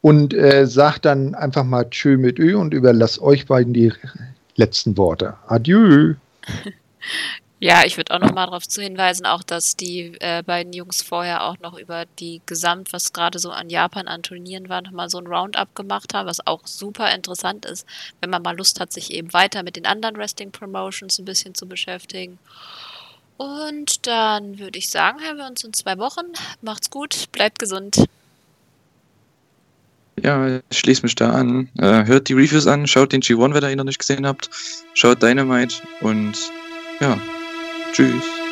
Speaker 1: Und äh, sagt dann einfach mal Tschö mit Ö und überlasse euch beiden die letzten Worte. Adieu.
Speaker 2: Ja, ich würde auch noch mal darauf hinweisen, auch dass die äh, beiden Jungs vorher auch noch über die Gesamt, was gerade so an Japan an Turnieren war, nochmal so ein Roundup gemacht haben, was auch super interessant ist, wenn man mal Lust hat, sich eben weiter mit den anderen Wrestling Promotions ein bisschen zu beschäftigen. Und dann würde ich sagen, hören wir uns in zwei Wochen. Macht's gut, bleibt gesund.
Speaker 3: Ja, ich schließe mich da an. Äh, hört die Reviews an, schaut den G1, wenn ihr ihn noch nicht gesehen habt. Schaut Dynamite und ja, Tschüss.